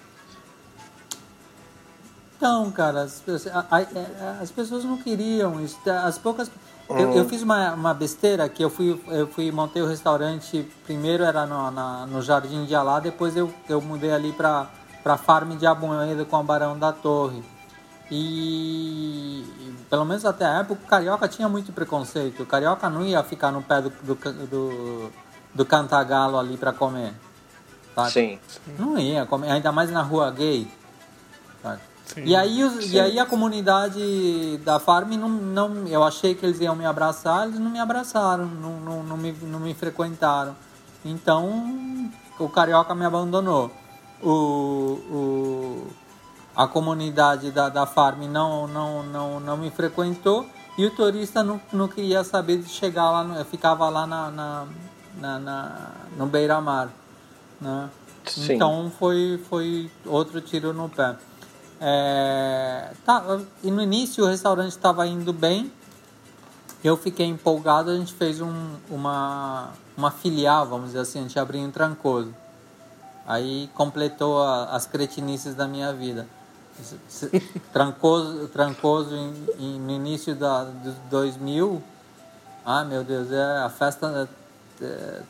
Então, cara, as, a- as pessoas não queriam isso. As poucas. Eu, eu fiz uma, uma besteira que eu fui, eu fui montei o restaurante. Primeiro era no, na- no Jardim de Alá, depois eu, eu mudei ali pra, pra Farm de Amoedo com a Barão da Torre. E, e pelo menos até a época o carioca tinha muito preconceito. O carioca não ia ficar no pé do, do, do, do cantagalo ali pra comer. sabe? sim. Não ia comer, ainda mais na rua gay. Sim. E aí, os- e aí a comunidade da Farm, não, não, eu achei que eles iam me abraçar, eles não me abraçaram, não, não, não, me, não me frequentaram. Então, o Carioca me abandonou. O, o, a comunidade da, da Farm não, não, não, não me frequentou e o turista não, não queria saber de chegar lá, no- ficava lá na, na, na, na- no beira-mar. Né? Sim. Então foi, foi outro tiro no pé. É, tá, e no início o restaurante estava indo bem, eu fiquei empolgado, a gente fez um, uma, uma filial, vamos dizer assim, a gente abriu em Trancoso. Aí completou a- as cretinices da minha vida. Trancoso, Trancoso em, em- no início da, dos 2000, ah meu Deus, é a festa é,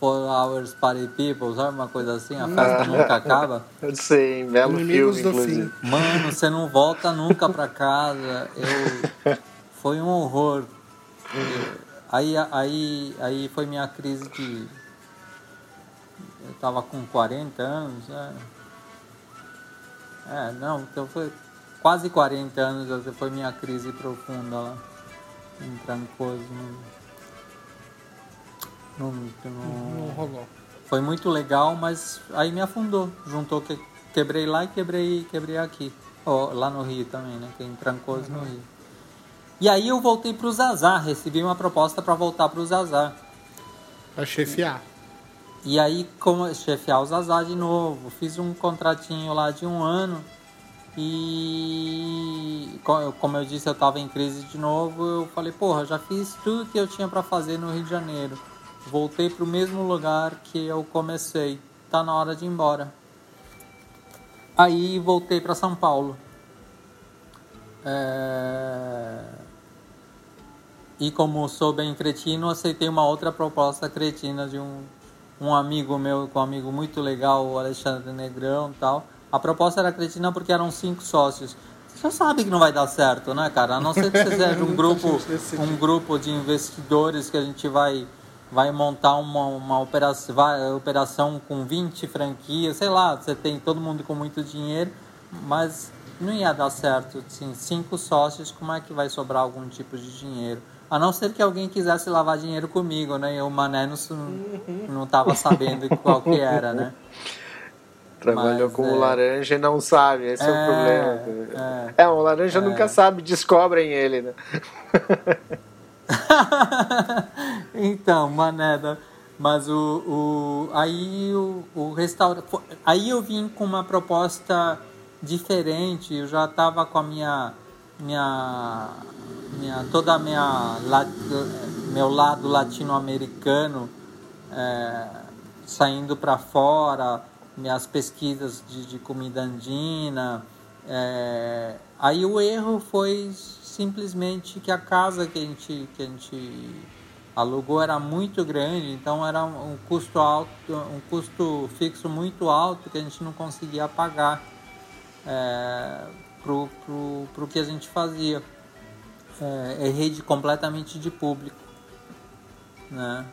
24 Hours Party People, sabe uma coisa assim? A festa nunca acaba. Eu sei, belo Inimigos filme, inclusive. fim. Mano, você não volta nunca pra casa. Eu foi um horror. Eu- Aí, aí, aí foi minha crise de eu tava com 40 anos, né? É, não, então foi quase 40 anos, foi minha crise profunda lá. Em Trancoso. Não, rolou. foi muito legal, mas aí me afundou. Juntou que quebrei lá e quebrei, quebrei aqui. Ó, lá no Rio também, né? Que em Trancoso no Rio. E aí eu voltei pro Zazar, recebi uma proposta para voltar pro Zazar. Pra chefiar. E aí, como chefiar o Zazar de novo, fiz um contratinho lá de um ano e co- como eu disse, eu estava em crise de novo, eu falei, porra, já fiz tudo que eu tinha para fazer no Rio de Janeiro. Voltei pro mesmo lugar que eu comecei. Tá na hora de ir embora. Aí voltei para São Paulo. É... E como sou bem cretino, aceitei uma outra proposta cretina de um, um amigo meu, com um amigo muito legal, o Alexandre Negrão tal. A proposta era cretina porque eram cinco sócios. Você já sabe que não vai dar certo, né, cara? A não ser que você seja um grupo, um grupo de investidores que a gente vai vai montar uma, uma operação, vai, operação com 20 franquias, sei lá, você tem todo mundo com muito dinheiro, mas não ia dar certo. Assim, cinco sócios, como é que vai sobrar algum tipo de dinheiro? A não ser que alguém quisesse lavar dinheiro comigo, né? E o Mané não, não tava sabendo qual que era, né? Trabalhou Mas, com é... laranja e não sabe, esse é, é o problema. É, é o laranja é. nunca sabe, descobrem ele, né? então, Mané, mas o, o aí o, o restaurante, aí eu vim com uma proposta diferente, eu já estava com a minha minha minha toda a minha meu lado latino-americano é, saindo para fora minhas pesquisas de, de comida andina. É, aí o erro foi simplesmente que a casa que a gente, que a gente alugou era muito grande, então era um custo alto, um custo fixo muito alto que a gente não conseguia pagar é, pro, pro, pro que a gente fazia. É, é rede completamente de público, né?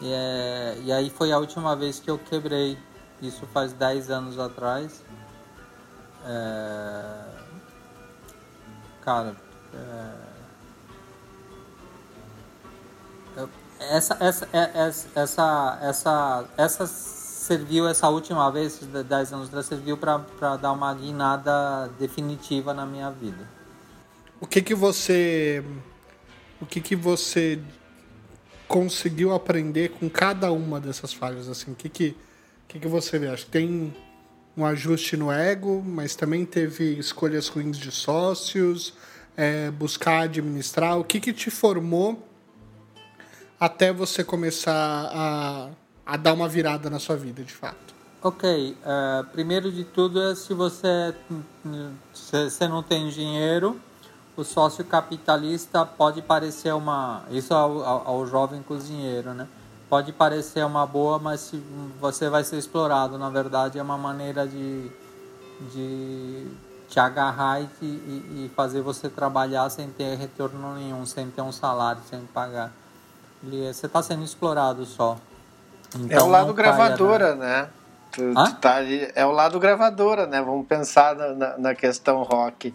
E, é, e aí foi a última vez que eu quebrei isso faz 10 anos atrás. É... Cara, é... essa, essa, é, essa, essa, essa, essa serviu, essa última vez, 10 anos atrás, serviu para dar uma guinada definitiva na minha vida. O que que você. O que que você conseguiu aprender com cada uma dessas falhas? Assim, o que que o que, que você vê? Acho que tem um ajuste no ego, mas também teve escolhas ruins de sócios, é, buscar administrar. O que, que te formou até você começar a, a dar uma virada na sua vida, de fato? Ok, uh, primeiro de tudo é se você, se você não tem dinheiro, o sócio capitalista pode parecer uma. Isso ao, ao, ao jovem cozinheiro, né? Pode parecer uma boa, mas se você vai ser explorado. Na verdade, é uma maneira de, de te agarrar e, e, e fazer você trabalhar sem ter retorno nenhum, sem ter um salário, sem pagar. Você está sendo explorado só. Então, é o lado gravadora, né? Tu, tu tá ali, é o lado gravadora, né? Vamos pensar na, na questão rock.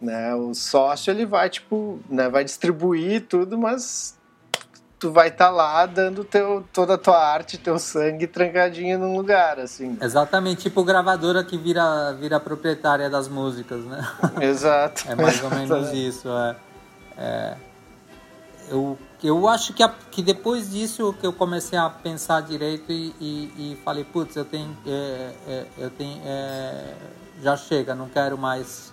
Né? O sócio ele vai tipo, né, vai distribuir tudo, mas tu vai estar tá lá dando teu, toda a tua arte, teu sangue trancadinho num lugar, assim. Exatamente, tipo gravadora que vira, vira proprietária das músicas, né? Exato. é mais ou menos isso, é. é. eu, eu acho que, a, que depois disso que eu comecei a pensar direito e, e, e falei, putz, eu tenho, é, é, eu tenho, é, já chega, não quero mais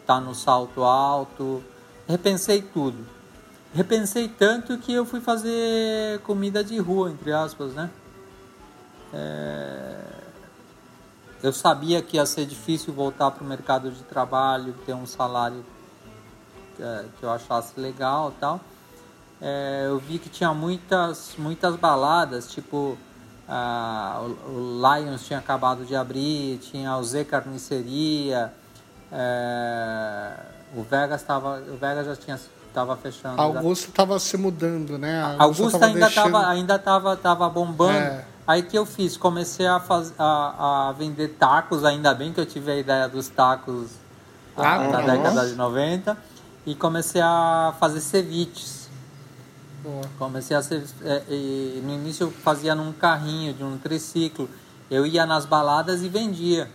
estar tá no salto alto, repensei tudo repensei tanto que eu fui fazer comida de rua, entre aspas, né? É... Eu sabia que ia ser difícil voltar para o mercado de trabalho, ter um salário é, que eu achasse legal tal. É, eu vi que tinha muitas, muitas baladas, tipo o, Lions tinha acabado de abrir, tinha o Z Carniceria, é, o Vegas tava, o Vegas já tinha estava fechando. Augusto estava se mudando, né? Augusto, Augusto ainda estava ainda tava, tava bombando. É. Aí que eu fiz? Comecei a, faz, a, a, vender tacos, ainda bem que eu tive a ideia dos tacos ah, na década de 90. E comecei a fazer ceviches. Boa. Comecei a ser. É, no início eu fazia num carrinho de um triciclo. Eu ia nas baladas e vendia.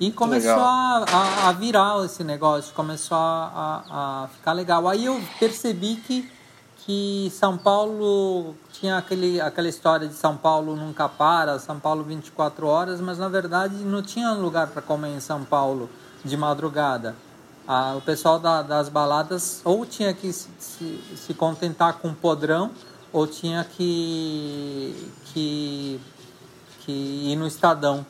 E começou a, a, a, virar esse negócio, começou a, a, ficar legal. Aí eu percebi que, que São Paulo tinha aquele, aquela história de São Paulo nunca para, São Paulo 24 horas, mas na verdade não tinha lugar para comer em São Paulo de madrugada. Ah, o pessoal da, das baladas ou tinha que se, se, se contentar com podrão ou tinha que, que, que ir no Estadão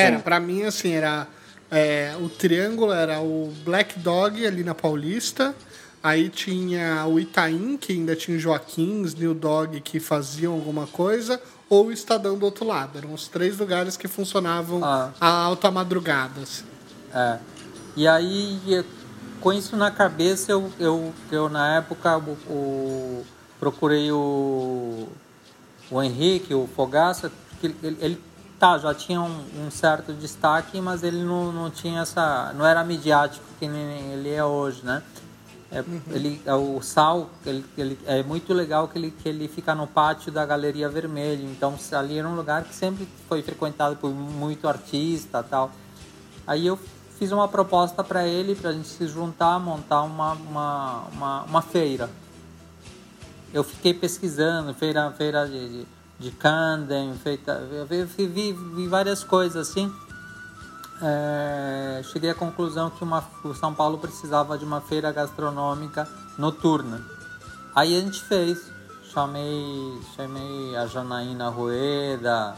era, para mim, assim, era. É, o triângulo era o Black Dog ali na Paulista. Aí tinha o Itaim, que ainda tinha o Joaquins, New Dog, que faziam alguma coisa, ou o Estadão do outro lado. Eram os três lugares que funcionavam ah. a alta madrugada. Assim. É. E aí, com isso na cabeça, eu, eu, eu na época, o, procurei o, o Henrique, o Fogaça, que ele, ele tá, já tinha um, um, certo destaque, mas ele não, não tinha essa. não era midiático que nem ele é hoje, né? É, uhum. ele, é o Sal, ele, ele, é muito legal que ele, que ele fica no pátio da Galeria Vermelho. Então ali era um lugar que sempre foi frequentado por muito artista tal. Aí eu fiz uma proposta para ele, para a gente se juntar, montar uma, uma, uma, uma, feira. Eu fiquei pesquisando, feira, feira de, de, de Camden, feita, eu vi, vi, várias coisas assim é, cheguei à conclusão que uma, o São Paulo precisava de uma feira gastronômica noturna. Aí a gente fez. Chamei, chamei a Janaína Rueda,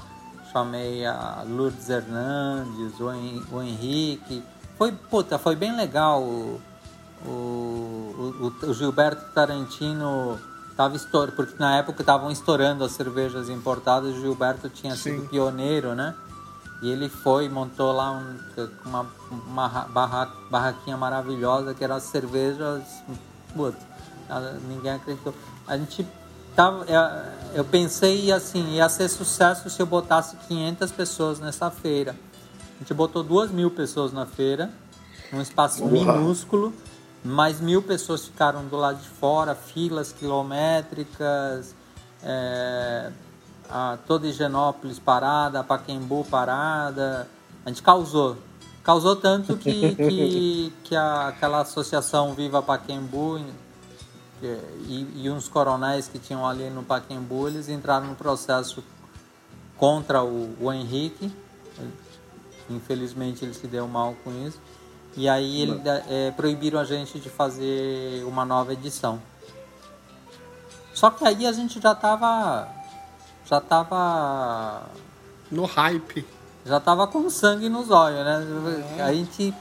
chamei a Lourdes Hernandes, o, o Henrique. Foi, puta, foi bem legal. O, o, o Gilberto Tarantino estava estourando, porque na época estavam estourando as cervejas importadas, o Gilberto tinha Sim. sido pioneiro, né? E ele foi, montou lá um, uma, uma barra, barraquinha maravilhosa que era as cervejas. Putz, ninguém acreditou. A gente tava. É, eu pensei assim, ia ser sucesso se eu botasse 500 pessoas nessa feira. A gente botou duas mil pessoas na feira, num espaço minúsculo, mais mil pessoas ficaram do lado de fora, filas quilométricas. É, a toda Higienópolis parada, Paquembu parada. A gente causou. Causou tanto que, que, que a, aquela associação Viva Paquembu e, e uns coronéis que tinham ali no Paquembu, eles entraram no processo contra o, o Henrique. Infelizmente ele se deu mal com isso. E aí ele, é, proibiram a gente de fazer uma nova edição. Só que aí a gente já estava já tava. No hype. Já tava com sangue nos olhos, né? É. A gente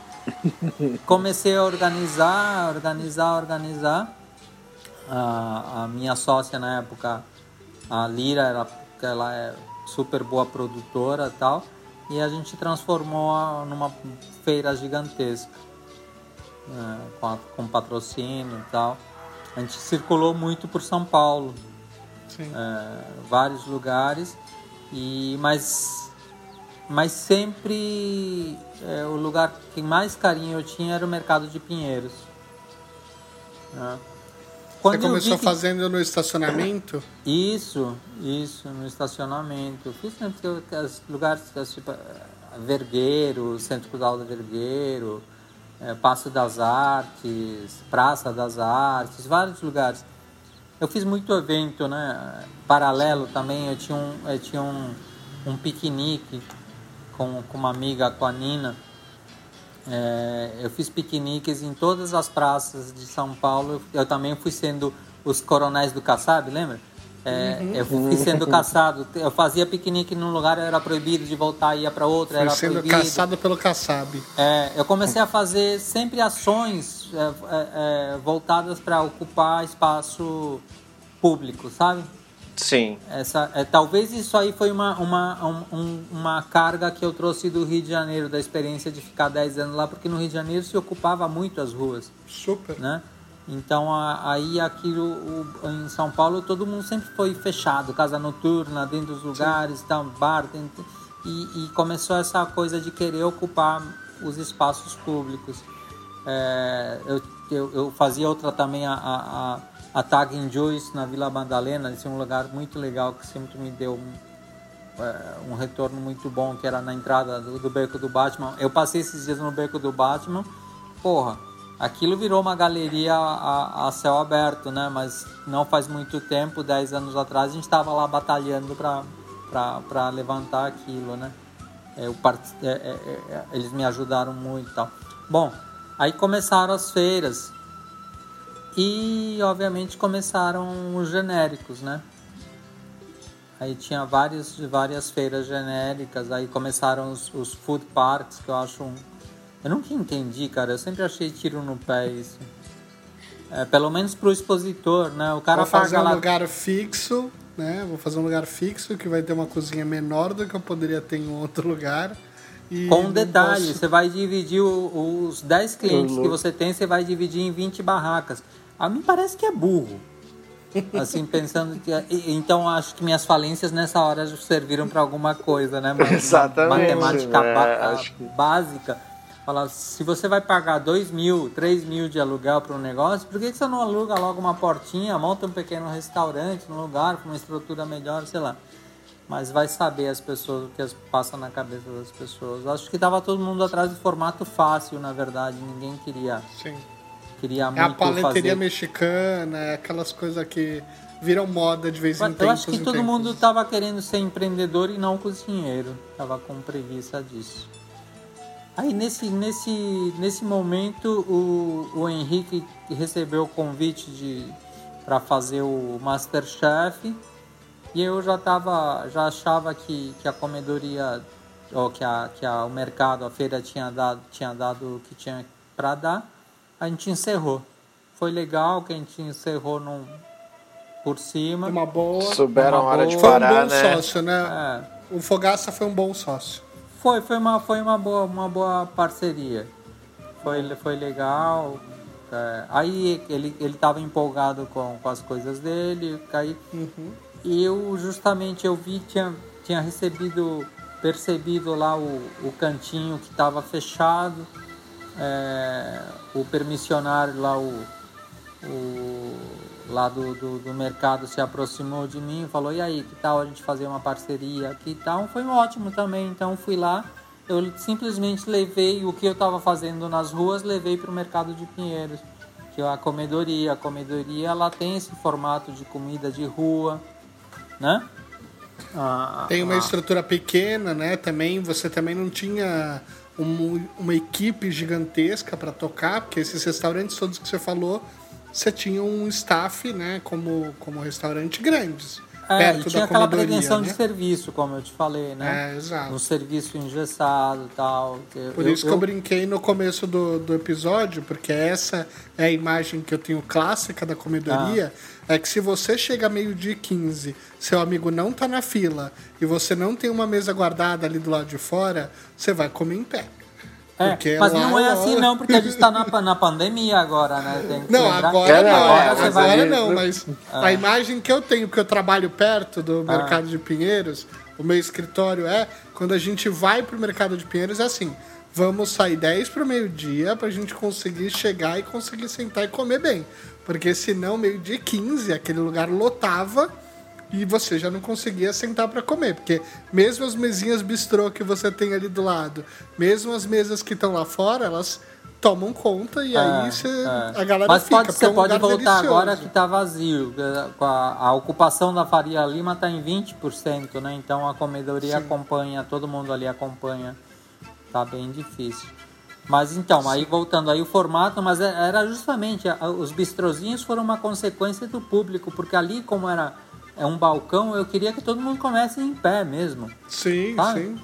comecei a organizar, organizar, organizar. A, a minha sócia na época, a Lira, ela, ela é super boa produtora e tal. E a gente transformou numa feira gigantesca. Né? Com, com patrocínio e tal. A gente circulou muito por São Paulo é, vários lugares e mas mas sempre é, o lugar que mais carinho eu tinha era o mercado de Pinheiros. Né? Quando Você começou que... fazendo no estacionamento? Isso, isso, no estacionamento. Fiz sempre os lugares tipo Vergueiro, Centro Cultural do Vergueiro, é, Passo das Artes, Praça das Artes, vários lugares. Eu fiz muito evento, né? Paralelo também, eu tinha um, eu tinha um, um piquenique com, com uma amiga, com a Nina. É, eu fiz piqueniques em todas as praças de São Paulo. Eu também fui sendo os coronéis do Kassab, lembra? É, uhum. Eu fui sendo caçado. Eu fazia piquenique num lugar, era proibido de voltar, ia para outro, Fui era sendo proibido. caçado pelo Kassab. É, eu comecei a fazer sempre ações é, é, é, voltadas para ocupar espaço público, sabe? Sim. Essa, é, talvez isso aí foi uma, uma, um, uma carga que eu trouxe do Rio de Janeiro, da experiência de ficar 10 anos lá, porque no Rio de Janeiro se ocupava muito as ruas. Super. Né? Então a, aí aqui o, o, em São Paulo todo mundo sempre foi fechado, casa noturna, dentro dos lugares, tal, bar, dentro, e, e começou essa coisa de querer ocupar os espaços públicos. É, eu, eu, eu, fazia outra também, a, a, a Tag in Juice na Vila Madalena, esse é um lugar muito legal que sempre me deu um, é, um retorno muito bom, que era na entrada do, do, Beco do Batman. Eu passei esses dias no Beco do Batman, porra, aquilo virou uma galeria a, a céu aberto, né? Mas não faz muito tempo, 10 anos atrás, a gente estava lá batalhando para levantar aquilo, né? Eu, é, é, é, eles me ajudaram muito e tal. Bom, Aí começaram as feiras. E obviamente começaram os genéricos, né? Aí tinha várias, várias feiras genéricas, aí começaram os, os food parks, que eu acho um... Eu nunca entendi, cara, eu sempre achei tiro no pé isso. É, pelo menos pro expositor, né? O cara Vou fazer um lá... lugar fixo, né? Vou fazer um lugar fixo que vai ter uma cozinha menor do que eu poderia ter em outro lugar e Com um detalhe, posso... você vai dividir os 10 clientes que você tem, você vai dividir em 20 barracas. A mim parece que é burro. Assim, pensando que. Então, acho que minhas falências nessa hora serviram para alguma coisa, né? Mas Exatamente. Matemática é, ba acho que... básica. Fala, se você vai pagar 2 mil, 3 mil de aluguel para um negócio, por que, que você não aluga logo uma portinha, monta um pequeno restaurante no lugar, com uma estrutura melhor, sei lá. Mas vai saber as pessoas, o que passa na cabeça das pessoas. Acho que estava todo mundo atrás do formato fácil, na verdade. Ninguém queria. Sim. Queria É muito a paleteria fazer. mexicana, é aquelas coisas que viram moda de vez em Eu tempos. acho que todo tempos. mundo estava querendo ser empreendedor e não cozinheiro. Tava com preguiça disso. Aí nesse, nesse, nesse momento o, o Henrique recebeu o convite de para fazer o Masterchef e eu já tava, já achava que, que a comedoria ou que, a, que a, o mercado, a feira tinha dado, tinha dado o que tinha para dar. A gente encerrou. Foi legal que a gente encerrou num, por cima. Uma boa. Souberam a Uma hora de boa. Foi um parar, bom né? sócio, né? É, O Fogaça foi um bom sócio. Foi, foi uma, foi uma boa, uma boa parceria. Foi, foi legal. É, aí ele, ele tava empolgado com, com as coisas dele. Aí, E eu justamente eu vi, tinha, tinha recebido, percebido lá o, o cantinho que estava fechado. É, o permissionário lá, o, o lá do, do, do mercado se aproximou de mim e falou, e aí, que tal a gente fazer uma parceria aqui e tal? Foi ótimo também, então fui lá, eu simplesmente levei o que eu estava fazendo nas ruas, levei para o mercado de Pinheiros, que é a comedoria. A comedoria, ela tem esse formato de comida de rua, né? Ah, Tem uma ah, estrutura pequena, né? Também você também não tinha um- uma equipe gigantesca para tocar, porque esses restaurantes todos que você falou, você tinha um staff, né? Como como restaurante grandes, É, e perto tinha da aquela pretensão né? de serviço, como eu te falei, né? É, exato. Um serviço engessado e tal. Por isso que eu brinquei no começo do, do episódio, porque essa é a imagem que eu tenho clássica da comedoria, Ah. é que se você chega meio-dia e 15, seu amigo não tá na fila e você não tem uma mesa guardada ali do lado de fora, você vai comer em pé. É, mas lá- não é assim não, porque a gente tá na, na pandemia agora, né? Que Não, agora que não, agora agora vai... não, mas a imagem que eu tenho, porque eu trabalho perto do mercado de Pinheiros, o meu escritório é, quando a gente vai pro mercado de Pinheiros, é assim, vamos sair 10 pro meio-dia pra gente conseguir chegar e conseguir sentar e comer bem. Porque senão, meio-dia e 15, aquele lugar lotava e você já não conseguia sentar para comer, porque mesmo as mesinhas bistrô que você tem ali do lado, mesmo as mesas que estão lá fora, elas tomam conta e aí É, você, é. a galera Mas fica. porque você é um pode voltar delicioso. agora que tá vazio. eh, A, a ocupação da Faria Lima tá em 20%, né? Então a comedoria acompanha, todo mundo ali acompanha. Tá bem difícil. Mas então, aí voltando aí o formato, mas é- era justamente, os bistrozinhos foram uma consequência do público, porque ali como era é um balcão, eu queria que todo mundo comece em pé mesmo. Sim, sim.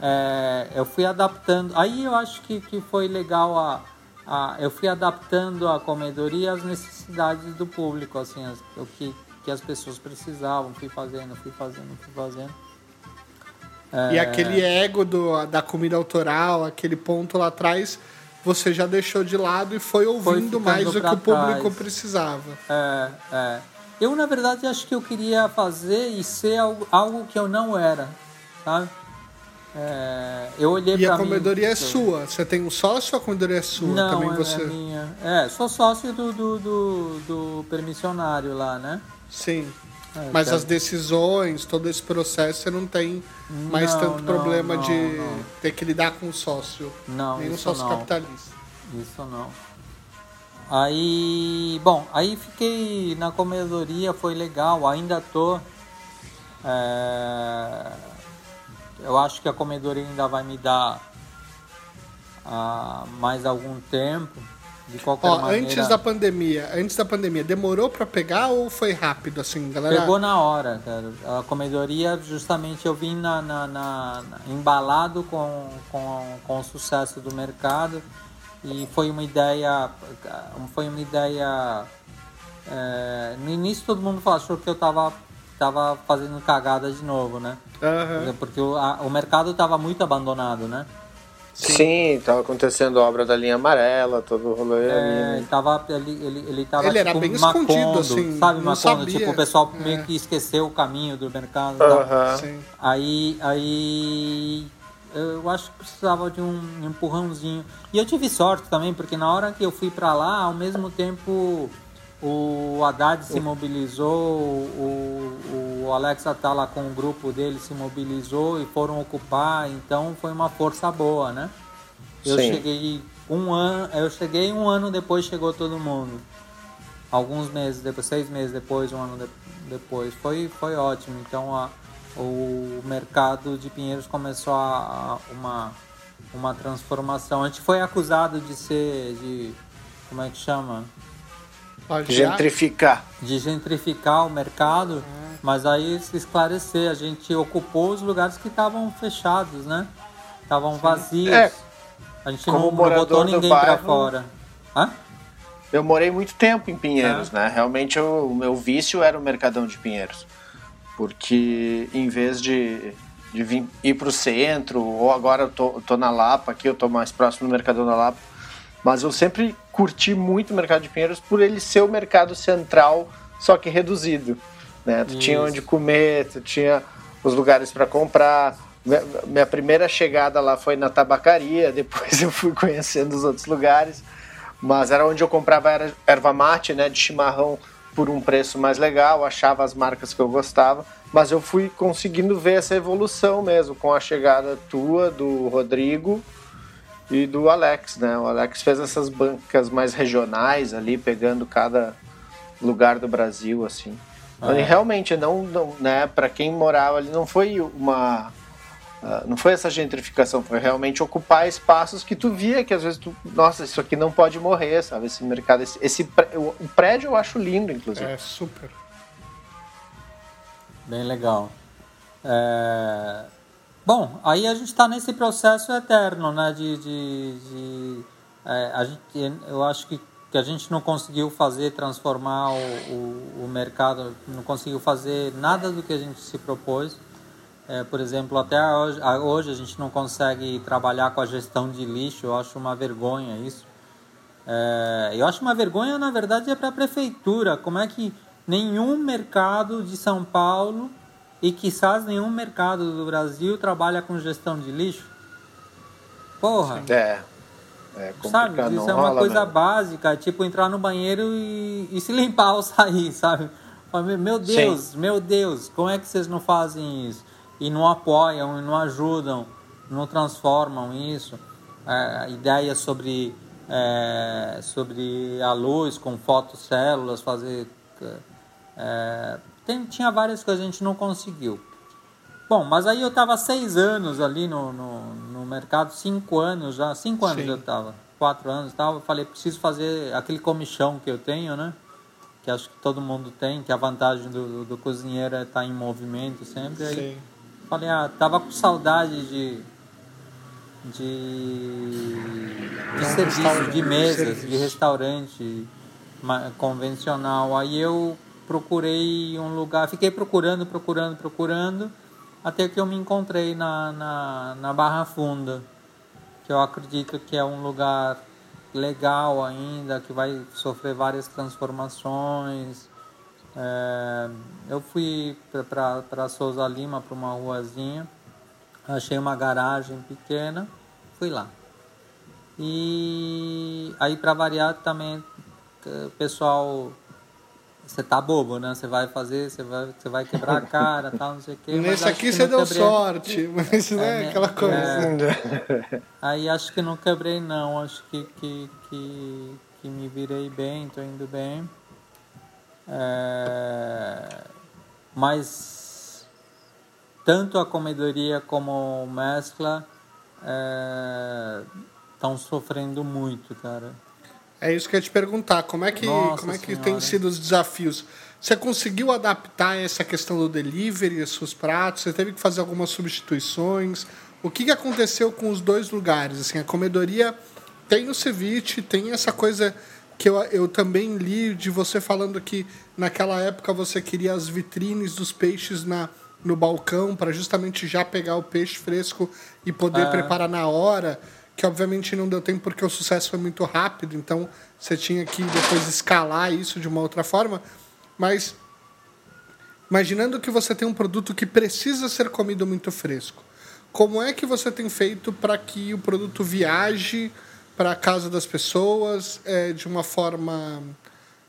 É, eu fui adaptando. Aí eu acho que, que foi legal a, a. Eu fui adaptando a comedoria às necessidades do público, assim, as- o que, que as pessoas precisavam. Fui fazendo, fui fazendo, fui fazendo. E É. aquele ego do, da comida autoral, aquele ponto lá atrás, você já deixou de lado e foi ouvindo ficando mais o que o público trás. precisava. É, é. Eu, na verdade, acho que eu queria fazer e ser algo, algo que eu não era, sabe? É, eu olhei E a comedoria mim, é sua. Você tem um sócio ou a comedoria é sua? Não, Também é, você. é minha. É, sou sócio do, do, do, do permissionário lá, né? Sim. É, Mas tá. as decisões, todo esse processo, você não tem mais Não, tanto não, problema não, de ter que lidar com o sócio. Não, Nenhum isso sócio capitalista. Isso não. Aí, bom, aí fiquei na comedoria, foi legal, ainda tô. é, eu acho que a comedoria ainda vai me dar ah, mais algum tempo. De qualquer Ó, maneira. antes da pandemia, antes da pandemia, demorou pra pegar ou foi rápido assim, galera? Pegou na hora, cara. A comedoria, justamente, eu vim na- na- na- embalado com, com, com o sucesso do mercado e foi uma ideia, foi uma ideia. é, no início todo mundo achou que eu tava, tava fazendo cagada de novo, né? Aham. Porque o, a- o mercado tava muito abandonado, né? Sim, estava acontecendo a obra da linha amarela, todo o rolê É, ali. ele né? tava, ele, ele, ele tava Ele era tipo bem escondido, Macondo, assim, sabe não Macondo? sabia. Tipo, o pessoal É. meio que esqueceu o caminho do mercado. Sim. Aí, aí eu acho que precisava de um empurrãozinho. E eu tive sorte também, porque na hora que eu fui pra lá, ao mesmo tempo o Haddad se mobilizou, o, o Alex Atala com o grupo dele se mobilizou e foram ocupar, então foi uma força boa, né? Eu Sim. cheguei um ano, eu cheguei um ano depois chegou todo mundo. Alguns meses depois, seis meses depois, um ano de- depois. Foi, foi ótimo. Então a, o mercado de Pinheiros começou a, a- uma, uma transformação. A gente foi acusado de ser de. Como é que chama? Plagiar. Gentrificar. de gentrificar o mercado, mas aí se esclarecer, a gente ocupou os lugares que estavam fechados, né? Estavam vazios. É, a gente como não, não botou ninguém pra bairro- fora. Hã? Eu morei muito tempo em É. Pinheiros, né? Realmente eu- o meu vício era o Mercadão de Pinheiros. Porque em vez de, de vir, ir para o centro, ou agora eu tô, tô na Lapa, aqui eu tô mais próximo do Mercadão da Lapa, mas eu sempre curti muito o Mercado de Pinheiros por ele ser o mercado central, só que reduzido. Né? Tu tinha Isso. onde comer, tu tinha os lugares para comprar. Minha, primeira chegada lá foi na tabacaria, depois eu fui conhecendo os outros lugares mas era onde eu comprava erva mate, né, de chimarrão por um preço mais legal, achava as marcas que eu gostava, mas eu fui conseguindo ver essa evolução mesmo com a chegada tua, do Rodrigo e do Alex, né? O Alex fez essas bancas mais regionais ali, pegando cada lugar do Brasil assim. Ah, E é. realmente não, não né, para quem morava ali não foi uma ah, não foi essa gentrificação, foi realmente ocupar espaços que tu via que às vezes tu, nossa, isso aqui não pode morrer, sabe? Esse mercado, esse, esse o prédio eu acho lindo, inclusive. É, super. Bem legal. É, Bom, aí a gente está nesse processo eterno, né? De, de, de- é, a gente, eu acho que, que a gente não conseguiu fazer transformar o, o, o mercado, não conseguiu fazer nada do que a gente se propôs. É, por exemplo, até hoje, a- hoje a gente não consegue trabalhar com a gestão de lixo. Eu acho uma vergonha isso. É, eu acho uma vergonha, na verdade, é para a prefeitura. Como é que nenhum mercado de São Paulo e quizás nenhum mercado do Brasil trabalha com gestão de lixo? Porra, É. É sabe? Isso é uma coisa mesmo. básica, tipo entrar no banheiro e, e se limpar ao sair, sabe? Meu meu Deus, meu Deus, como é que vocês não fazem isso? E não apoiam, e não ajudam, não transformam isso. É, ideias sobre, é, sobre a luz com fotocélulas, fazer. é, tem, tinha várias coisas a gente não conseguiu. Bom, mas aí eu estava seis anos ali no, no, no mercado, cinco anos já, cinco anos Sim. eu estava, quatro anos. Eu falei, preciso fazer aquele comichão que eu tenho, né? Que acho que todo mundo tem, que a vantagem do, do cozinheiro é estar em movimento sempre. Aí Sim. Falei, ah, tava com saudade de. de. de serviço, de mesas, serviço. de restaurante convencional. Aí eu procurei um lugar, fiquei procurando, procurando, procurando, até que eu me encontrei na, na, na Barra Funda, que eu acredito que é um lugar legal ainda, que vai sofrer várias transformações. É, eu fui para Souza Lima, para uma ruazinha, achei uma garagem pequena, fui lá. E aí, para variar, também o pessoal. Você tá bobo, né? Você vai fazer, você vai, você vai quebrar a cara, tal, não sei o quê. Nesse aqui você deu quebrei. sorte, mas né, né? aquela coisa. É. Aí acho que não quebrei não, acho que, que, que, que me virei bem, tô indo bem. É, mas tanto a comedoria como o mescla estão sofrendo muito, cara. É isso que eu ia te perguntar. Como é que, Nossa como é que Senhora. tem sido os desafios? Você conseguiu adaptar essa questão do delivery, os seus pratos? Você teve que fazer algumas substituições? O que, que aconteceu com os dois lugares? Assim, a comedoria tem o ceviche, tem essa coisa que eu, eu também li de você falando que naquela época você queria as vitrines dos peixes na, no balcão para justamente já pegar o peixe fresco e poder É. preparar na hora. que obviamente não deu tempo porque o sucesso foi muito rápido, então você tinha que depois escalar isso de uma outra forma. Mas imaginando que você tem um produto que precisa ser comido muito fresco, como é que você tem feito para que o produto viaje para a casa das pessoas é, de uma forma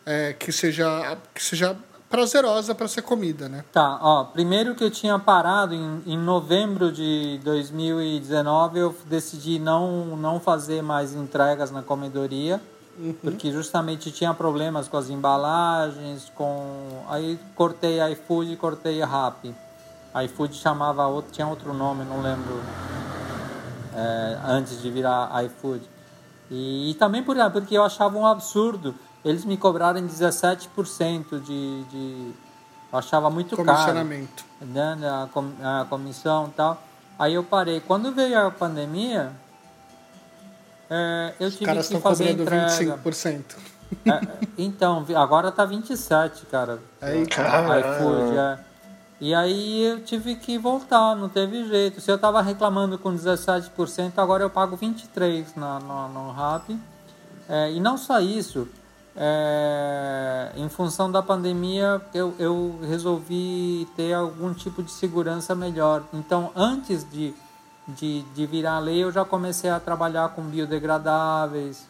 é, que seja que seja prazerosa para ser comida, né? Tá, ó, primeiro que eu tinha parado em, em novembro de 2019, eu decidi não, não fazer mais entregas na comedoria, uhum. porque justamente tinha problemas com as embalagens, com aí cortei iFood e cortei Rappi. iFood chamava outro, tinha outro nome, não lembro. É, antes de virar iFood. E, e também por, porque eu achava um absurdo eles me cobraram 17% de, de. Eu achava muito Comissionamento. caro. Né? A, com, a comissão e tal. Aí eu parei. Quando veio a pandemia, é, eu Os tive caras que fazer entrega. 25%. É, então, agora tá 27, cara. Aí, cara. iFood, é. E aí eu tive que voltar, não teve jeito. Se eu tava reclamando com 17%, agora eu pago 23% na, no, no RAP. É, e não só isso, é, em função da pandemia, eu, eu resolvi ter algum tipo de segurança melhor. Então, antes de, de, de virar lei, eu já comecei a trabalhar com biodegradáveis,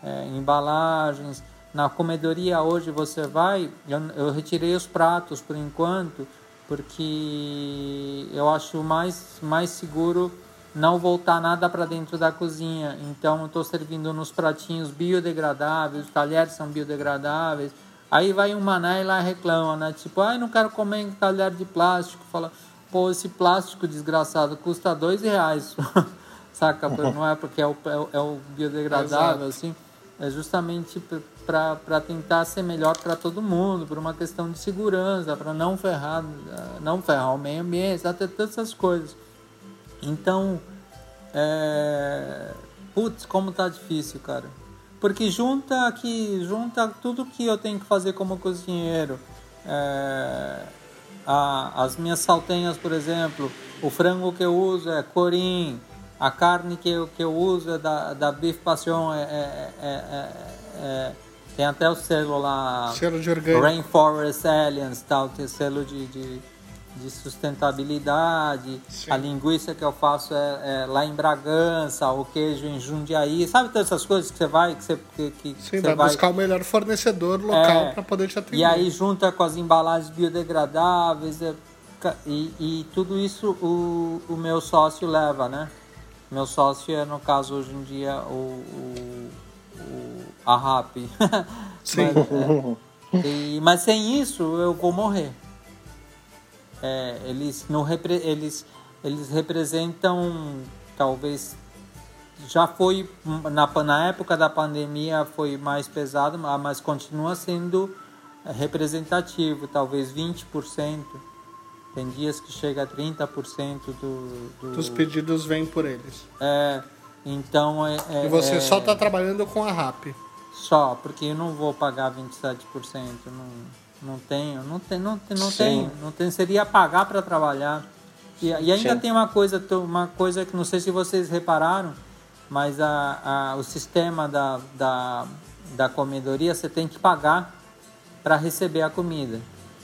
é, embalagens. Na comedoria hoje você vai, eu, eu retirei os pratos por enquanto, porque eu acho mais, mais seguro não voltar nada para dentro da cozinha. Então, estou servindo nos pratinhos biodegradáveis, os talheres são biodegradáveis. Aí vai um mané e lá reclama, né? Tipo, ai, ah, não quero comer em talher de plástico. Fala, pô, esse plástico desgraçado custa dois reais. Saca? Não é porque é o, é o, é o biodegradável, assim. É justamente para tentar ser melhor para todo mundo, por uma questão de segurança, para não ferrar, não ferrar o meio ambiente, até todas essas coisas. Então, é... putz, como tá difícil, cara. Porque junta aqui, junta tudo que eu tenho que fazer como cozinheiro. É... A, as minhas saltenhas, por exemplo, o frango que eu uso é corim, a carne que eu, que eu uso é da, da Beef Passion, é, é, é, é, tem até o selo lá, selo de orgânico. Rainforest Alliance, tal, tem selo de, de de sustentabilidade. Sim. A linguiça que eu faço é, é, lá em Bragança, o queijo em Jundiaí. Sabe todas essas coisas que você vai, que você, que, que Sim, vai, vai buscar o melhor fornecedor local é, para poder te atender. E aí junta com as embalagens biodegradáveis é, e, e tudo isso o, o meu sócio leva, né? Meu sócio é, no caso, hoje em dia, o, o, o a RAP. Sim. mas, é, e, mas sem isso eu vou morrer é, eles, não repre, eles, eles representam talvez já foi na, na época da pandemia foi mais pesado, mas continua sendo representativo, talvez 20%. Tem dias que chega a 30% do, do... dos pedidos vêm por eles. É, então é, é E você é, só está trabalhando com a RAP? Só, porque eu não vou pagar 27%, não não tenho, não tem, não, não tem, não tem, seria pagar para trabalhar. E, e ainda Sim. tem uma coisa, uma coisa que não sei se vocês repararam, mas a, a, o sistema da, da, da comedoria você tem que pagar para receber a comida.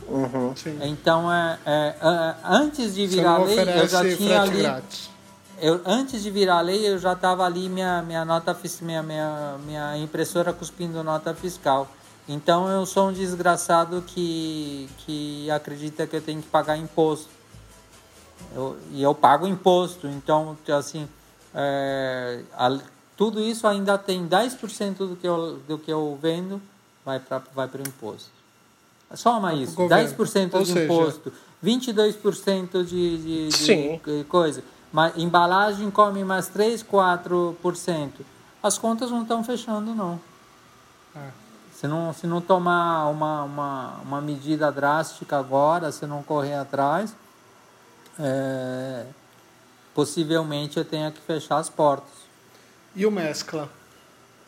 Uhum. Então é, é, é, antes de virar lei eu já tinha ali. Eu, antes de virar lei eu já estava ali minha minha nota minha, minha minha impressora cuspindo nota fiscal. Então eu sou um desgraçado que, que acredita que eu tenho que pagar imposto. Eu, e eu pago imposto, então assim, é, a, tudo isso ainda tem 10% do que eu, do que eu vendo vai para vai o imposto. Soma isso, 10% de seja... imposto, 22% de, de, de, de coisa. Mas embalagem come mais 3, 4%. As contas não estão fechando não. É. Se não, se não tomar uma, uma, uma medida drástica agora, se não correr atrás, é, possivelmente eu tenha que fechar as portas. E o mescla?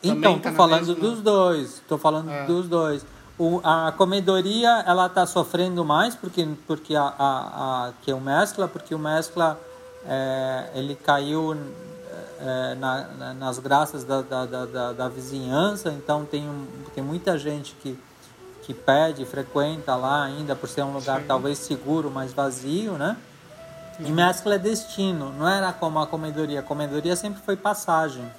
Então, estou tá falando mesma... dos dois. Estou falando é. dos dois. O, a comedoria ela está sofrendo mais porque porque a, a, a, que o mescla porque o mescla é, ele caiu é, na, na, nas graças da, da, da, da, vizinhança, então tem, um, tem muita gente que, que pede, frequenta lá ainda por ser um lugar Sim. talvez seguro, mas vazio, né? E mescla é destino, não era como a comedoria. A comedoria sempre foi passagem.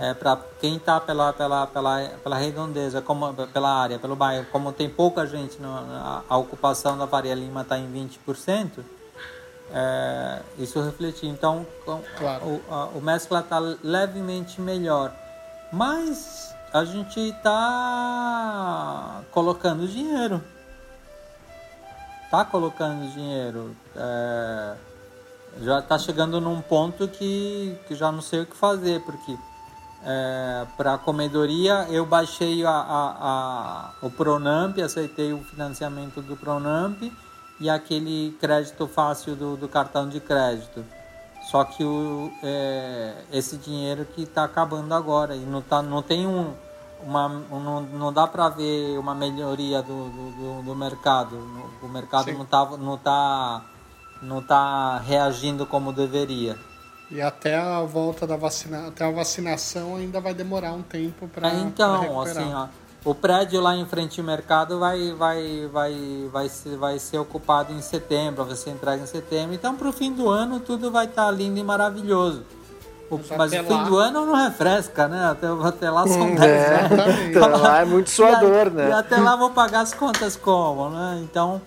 É, para quem está pela, pela, pela, pela redondeza, como, pela área, pelo bairro, como tem pouca gente, no, a, a, ocupação da Faria Lima está em 20%, é, isso refletiu. Então, claro. o, a, o mescla está levemente melhor. Mas a gente está colocando dinheiro. Está colocando dinheiro. É, já está chegando num ponto que, que já não sei o que fazer, porque é, para a comedoria, eu baixei a, a, a, o Pronamp, aceitei o financiamento do Pronamp e aquele crédito fácil do, do cartão de crédito. Só que o, é, esse dinheiro que está acabando agora e não, tá, não tem um, uma, não, não dá para ver uma melhoria do, do, do mercado. O mercado Sim. não está não tá, não tá reagindo como deveria. E até a volta da vacina, até a vacinação ainda vai demorar um tempo para é, Então, assim, ó, o prédio lá em frente ao mercado vai vai vai vai ser, vai ser ocupado em setembro, vai ser entregue em setembro. Então, para o fim do ano tudo vai estar tá lindo e maravilhoso. O, mas, o fim lá... do ano não refresca, né? Até, até lá são 10 é, anos. Até lá é muito suador, né? E até lá vou pagar as contas como, né? Então,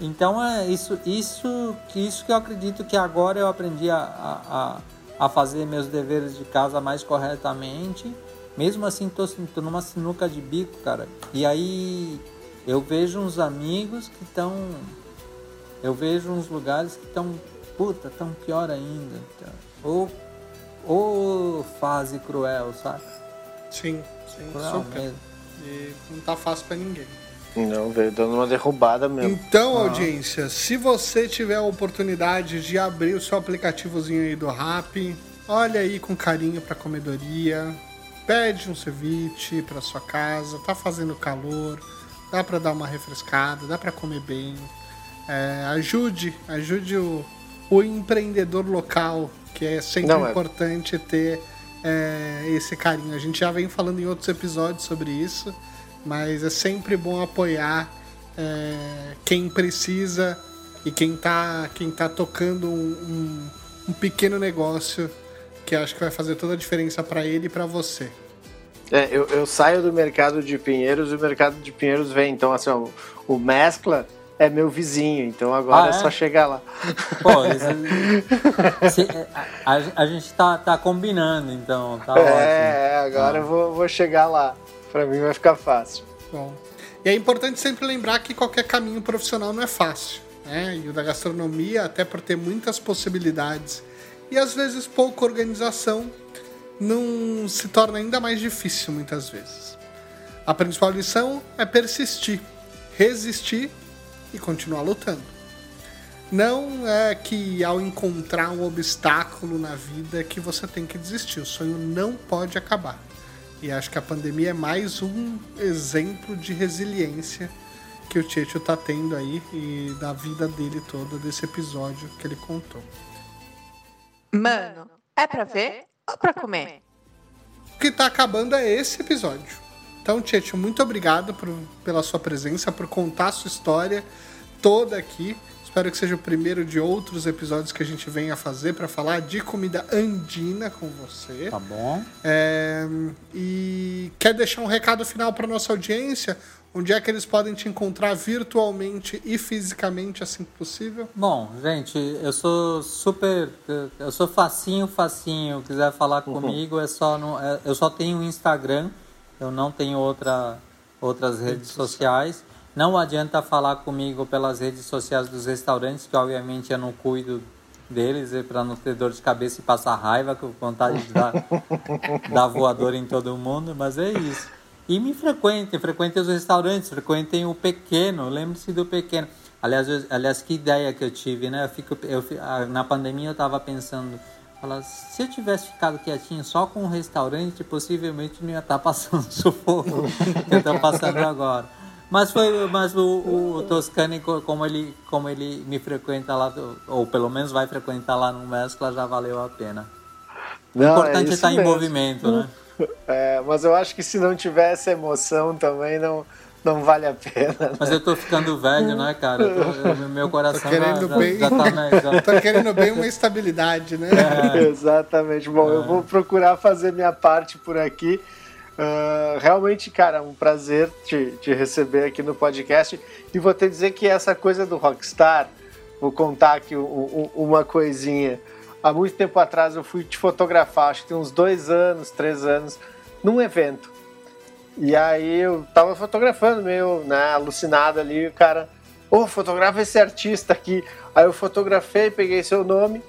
então é isso, isso, isso que eu acredito que agora eu aprendi a, a, a fazer meus deveres de casa mais corretamente. Mesmo assim, tô, tô numa sinuca de bico, cara. E aí eu vejo uns amigos que estão. Eu vejo uns lugares que estão. Puta, tão pior ainda. Ou, ou fase cruel, saca? Sim, sim, cruel super. Mesmo. E não tá fácil para ninguém. Não, veio dando uma derrubada mesmo. Então, ah. audiência, se você tiver a oportunidade de abrir o seu aplicativozinho aí do Rap, olha aí com carinho pra comedoria, pede um ceviche pra sua casa, tá fazendo calor, dá pra dar uma refrescada, dá pra comer bem. É, ajude, ajude o, o empreendedor local, que é sempre Não, é importante é... ter é, esse carinho. A gente já vem falando em outros episódios sobre isso mas é sempre bom apoiar é, quem precisa e quem está quem tá tocando um, um, um, pequeno negócio que acho que vai fazer toda a diferença para ele e para você. É, eu, eu, saio do mercado de Pinheiros e o mercado de Pinheiros vem. Então, assim, ó, o, Mescla é meu vizinho, então agora ah, é? é? só chegar lá. Pô, se, a, a, gente tá, tá combinando, então, tá é, ótimo. É, agora ah. eu vou, vou chegar lá. Para mim vai ficar fácil. Bom. E é importante sempre lembrar que qualquer caminho profissional não é fácil. Né? E o da gastronomia, até por ter muitas possibilidades e às vezes pouca organização, não se torna ainda mais difícil muitas vezes. A principal lição é persistir, resistir e continuar lutando. Não é que ao encontrar um obstáculo na vida que você tem que desistir. O sonho não pode acabar. E acho que a pandemia é mais um exemplo de resiliência que o Tietchan tá tendo aí e da vida dele toda, desse episódio que ele contou. Mano, é pra ver ou pra comer? O que tá acabando é esse episódio. Então, Tietchan, muito obrigado por, pela sua presença, por contar a sua história toda aqui. Espero que seja o primeiro de outros episódios que a gente venha fazer para falar de comida andina com você. Tá bom. É, e quer deixar um recado final para nossa audiência? Onde é que eles podem te encontrar virtualmente e fisicamente, assim que possível? Bom, gente, eu sou super. Eu sou facinho, facinho. Quiser falar uhum. comigo, é só no, é, eu só tenho Instagram, eu não tenho outra, outras redes sociais. Não adianta falar comigo pelas redes sociais dos restaurantes, que obviamente eu não cuido deles, para não ter dor de cabeça e passar raiva, com vontade de dar, dar voador em todo mundo, mas é isso. E me frequentem, frequentem os restaurantes, frequentem o pequeno, lembre-se do pequeno. Aliás, eu, aliás, que ideia que eu tive, né? Eu fico, eu, na pandemia eu estava pensando, falar, se eu tivesse ficado quietinho só com o restaurante, possivelmente não ia estar tá passando sufoco que eu estou passando agora. Mas foi, mas o, o Toscani, como ele, como ele me frequenta lá, ou pelo menos vai frequentar lá no Mescla, já valeu a pena. o importante é, é estar em movimento, né? É, mas eu acho que se não tivesse emoção também não, não vale a pena. Né? Mas eu tô ficando velho, né, cara? Tô, meu coração tô querendo já, bem, já, já tá já... Tô querendo bem uma estabilidade, né? É. Exatamente. Bom, é. eu vou procurar fazer minha parte por aqui. Uh, realmente, cara, um prazer te, te receber aqui no podcast. E vou te dizer que essa coisa do Rockstar, vou contar aqui uma coisinha. Há muito tempo atrás eu fui te fotografar, acho que tem uns dois anos, três anos, num evento. E aí eu tava fotografando, meio né, alucinado ali, o cara, ô, oh, fotografa esse artista aqui. Aí eu fotografei, peguei seu nome,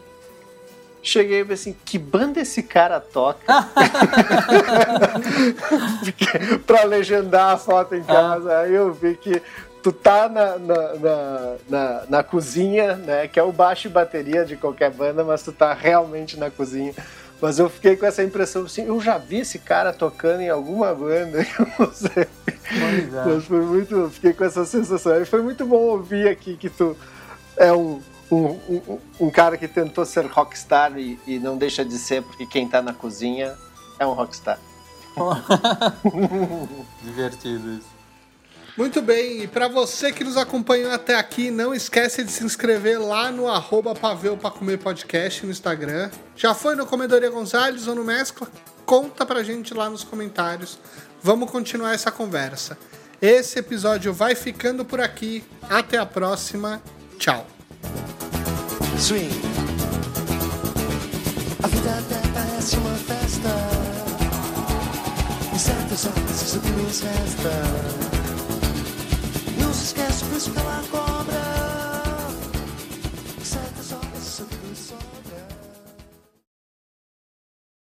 cheguei e assim, que banda esse cara toca? pra legendar a foto em casa. Aí eu vi que tu tá na, na, na, na, na cozinha, né? Que é o baixo e bateria de qualquer banda, mas tu tá realmente na cozinha. Mas eu fiquei com essa impressão assim, eu já vi esse cara tocando em alguma banda, eu não sei. É. Mas foi muito, fiquei com essa sensação. E foi muito bom ouvir aqui que tu é um, um, um, um cara que tentou ser rockstar e, e, não deixa de ser, porque quem tá na cozinha é um rockstar. Divertido isso. Muito bem, e para você que nos acompanhou até aqui, não esquece de se inscrever lá no arroba Paveu pra Comer Podcast no Instagram. Já foi no Comedoria Gonzalez ou no Mescla? Conta pra gente lá nos comentários. Vamos continuar essa conversa. Esse episódio vai ficando por aqui. Até a próxima. Tchau swing. A vida até parece uma festa. e certas horas isso que nos resta. Não se esquece, o preço pela cobra.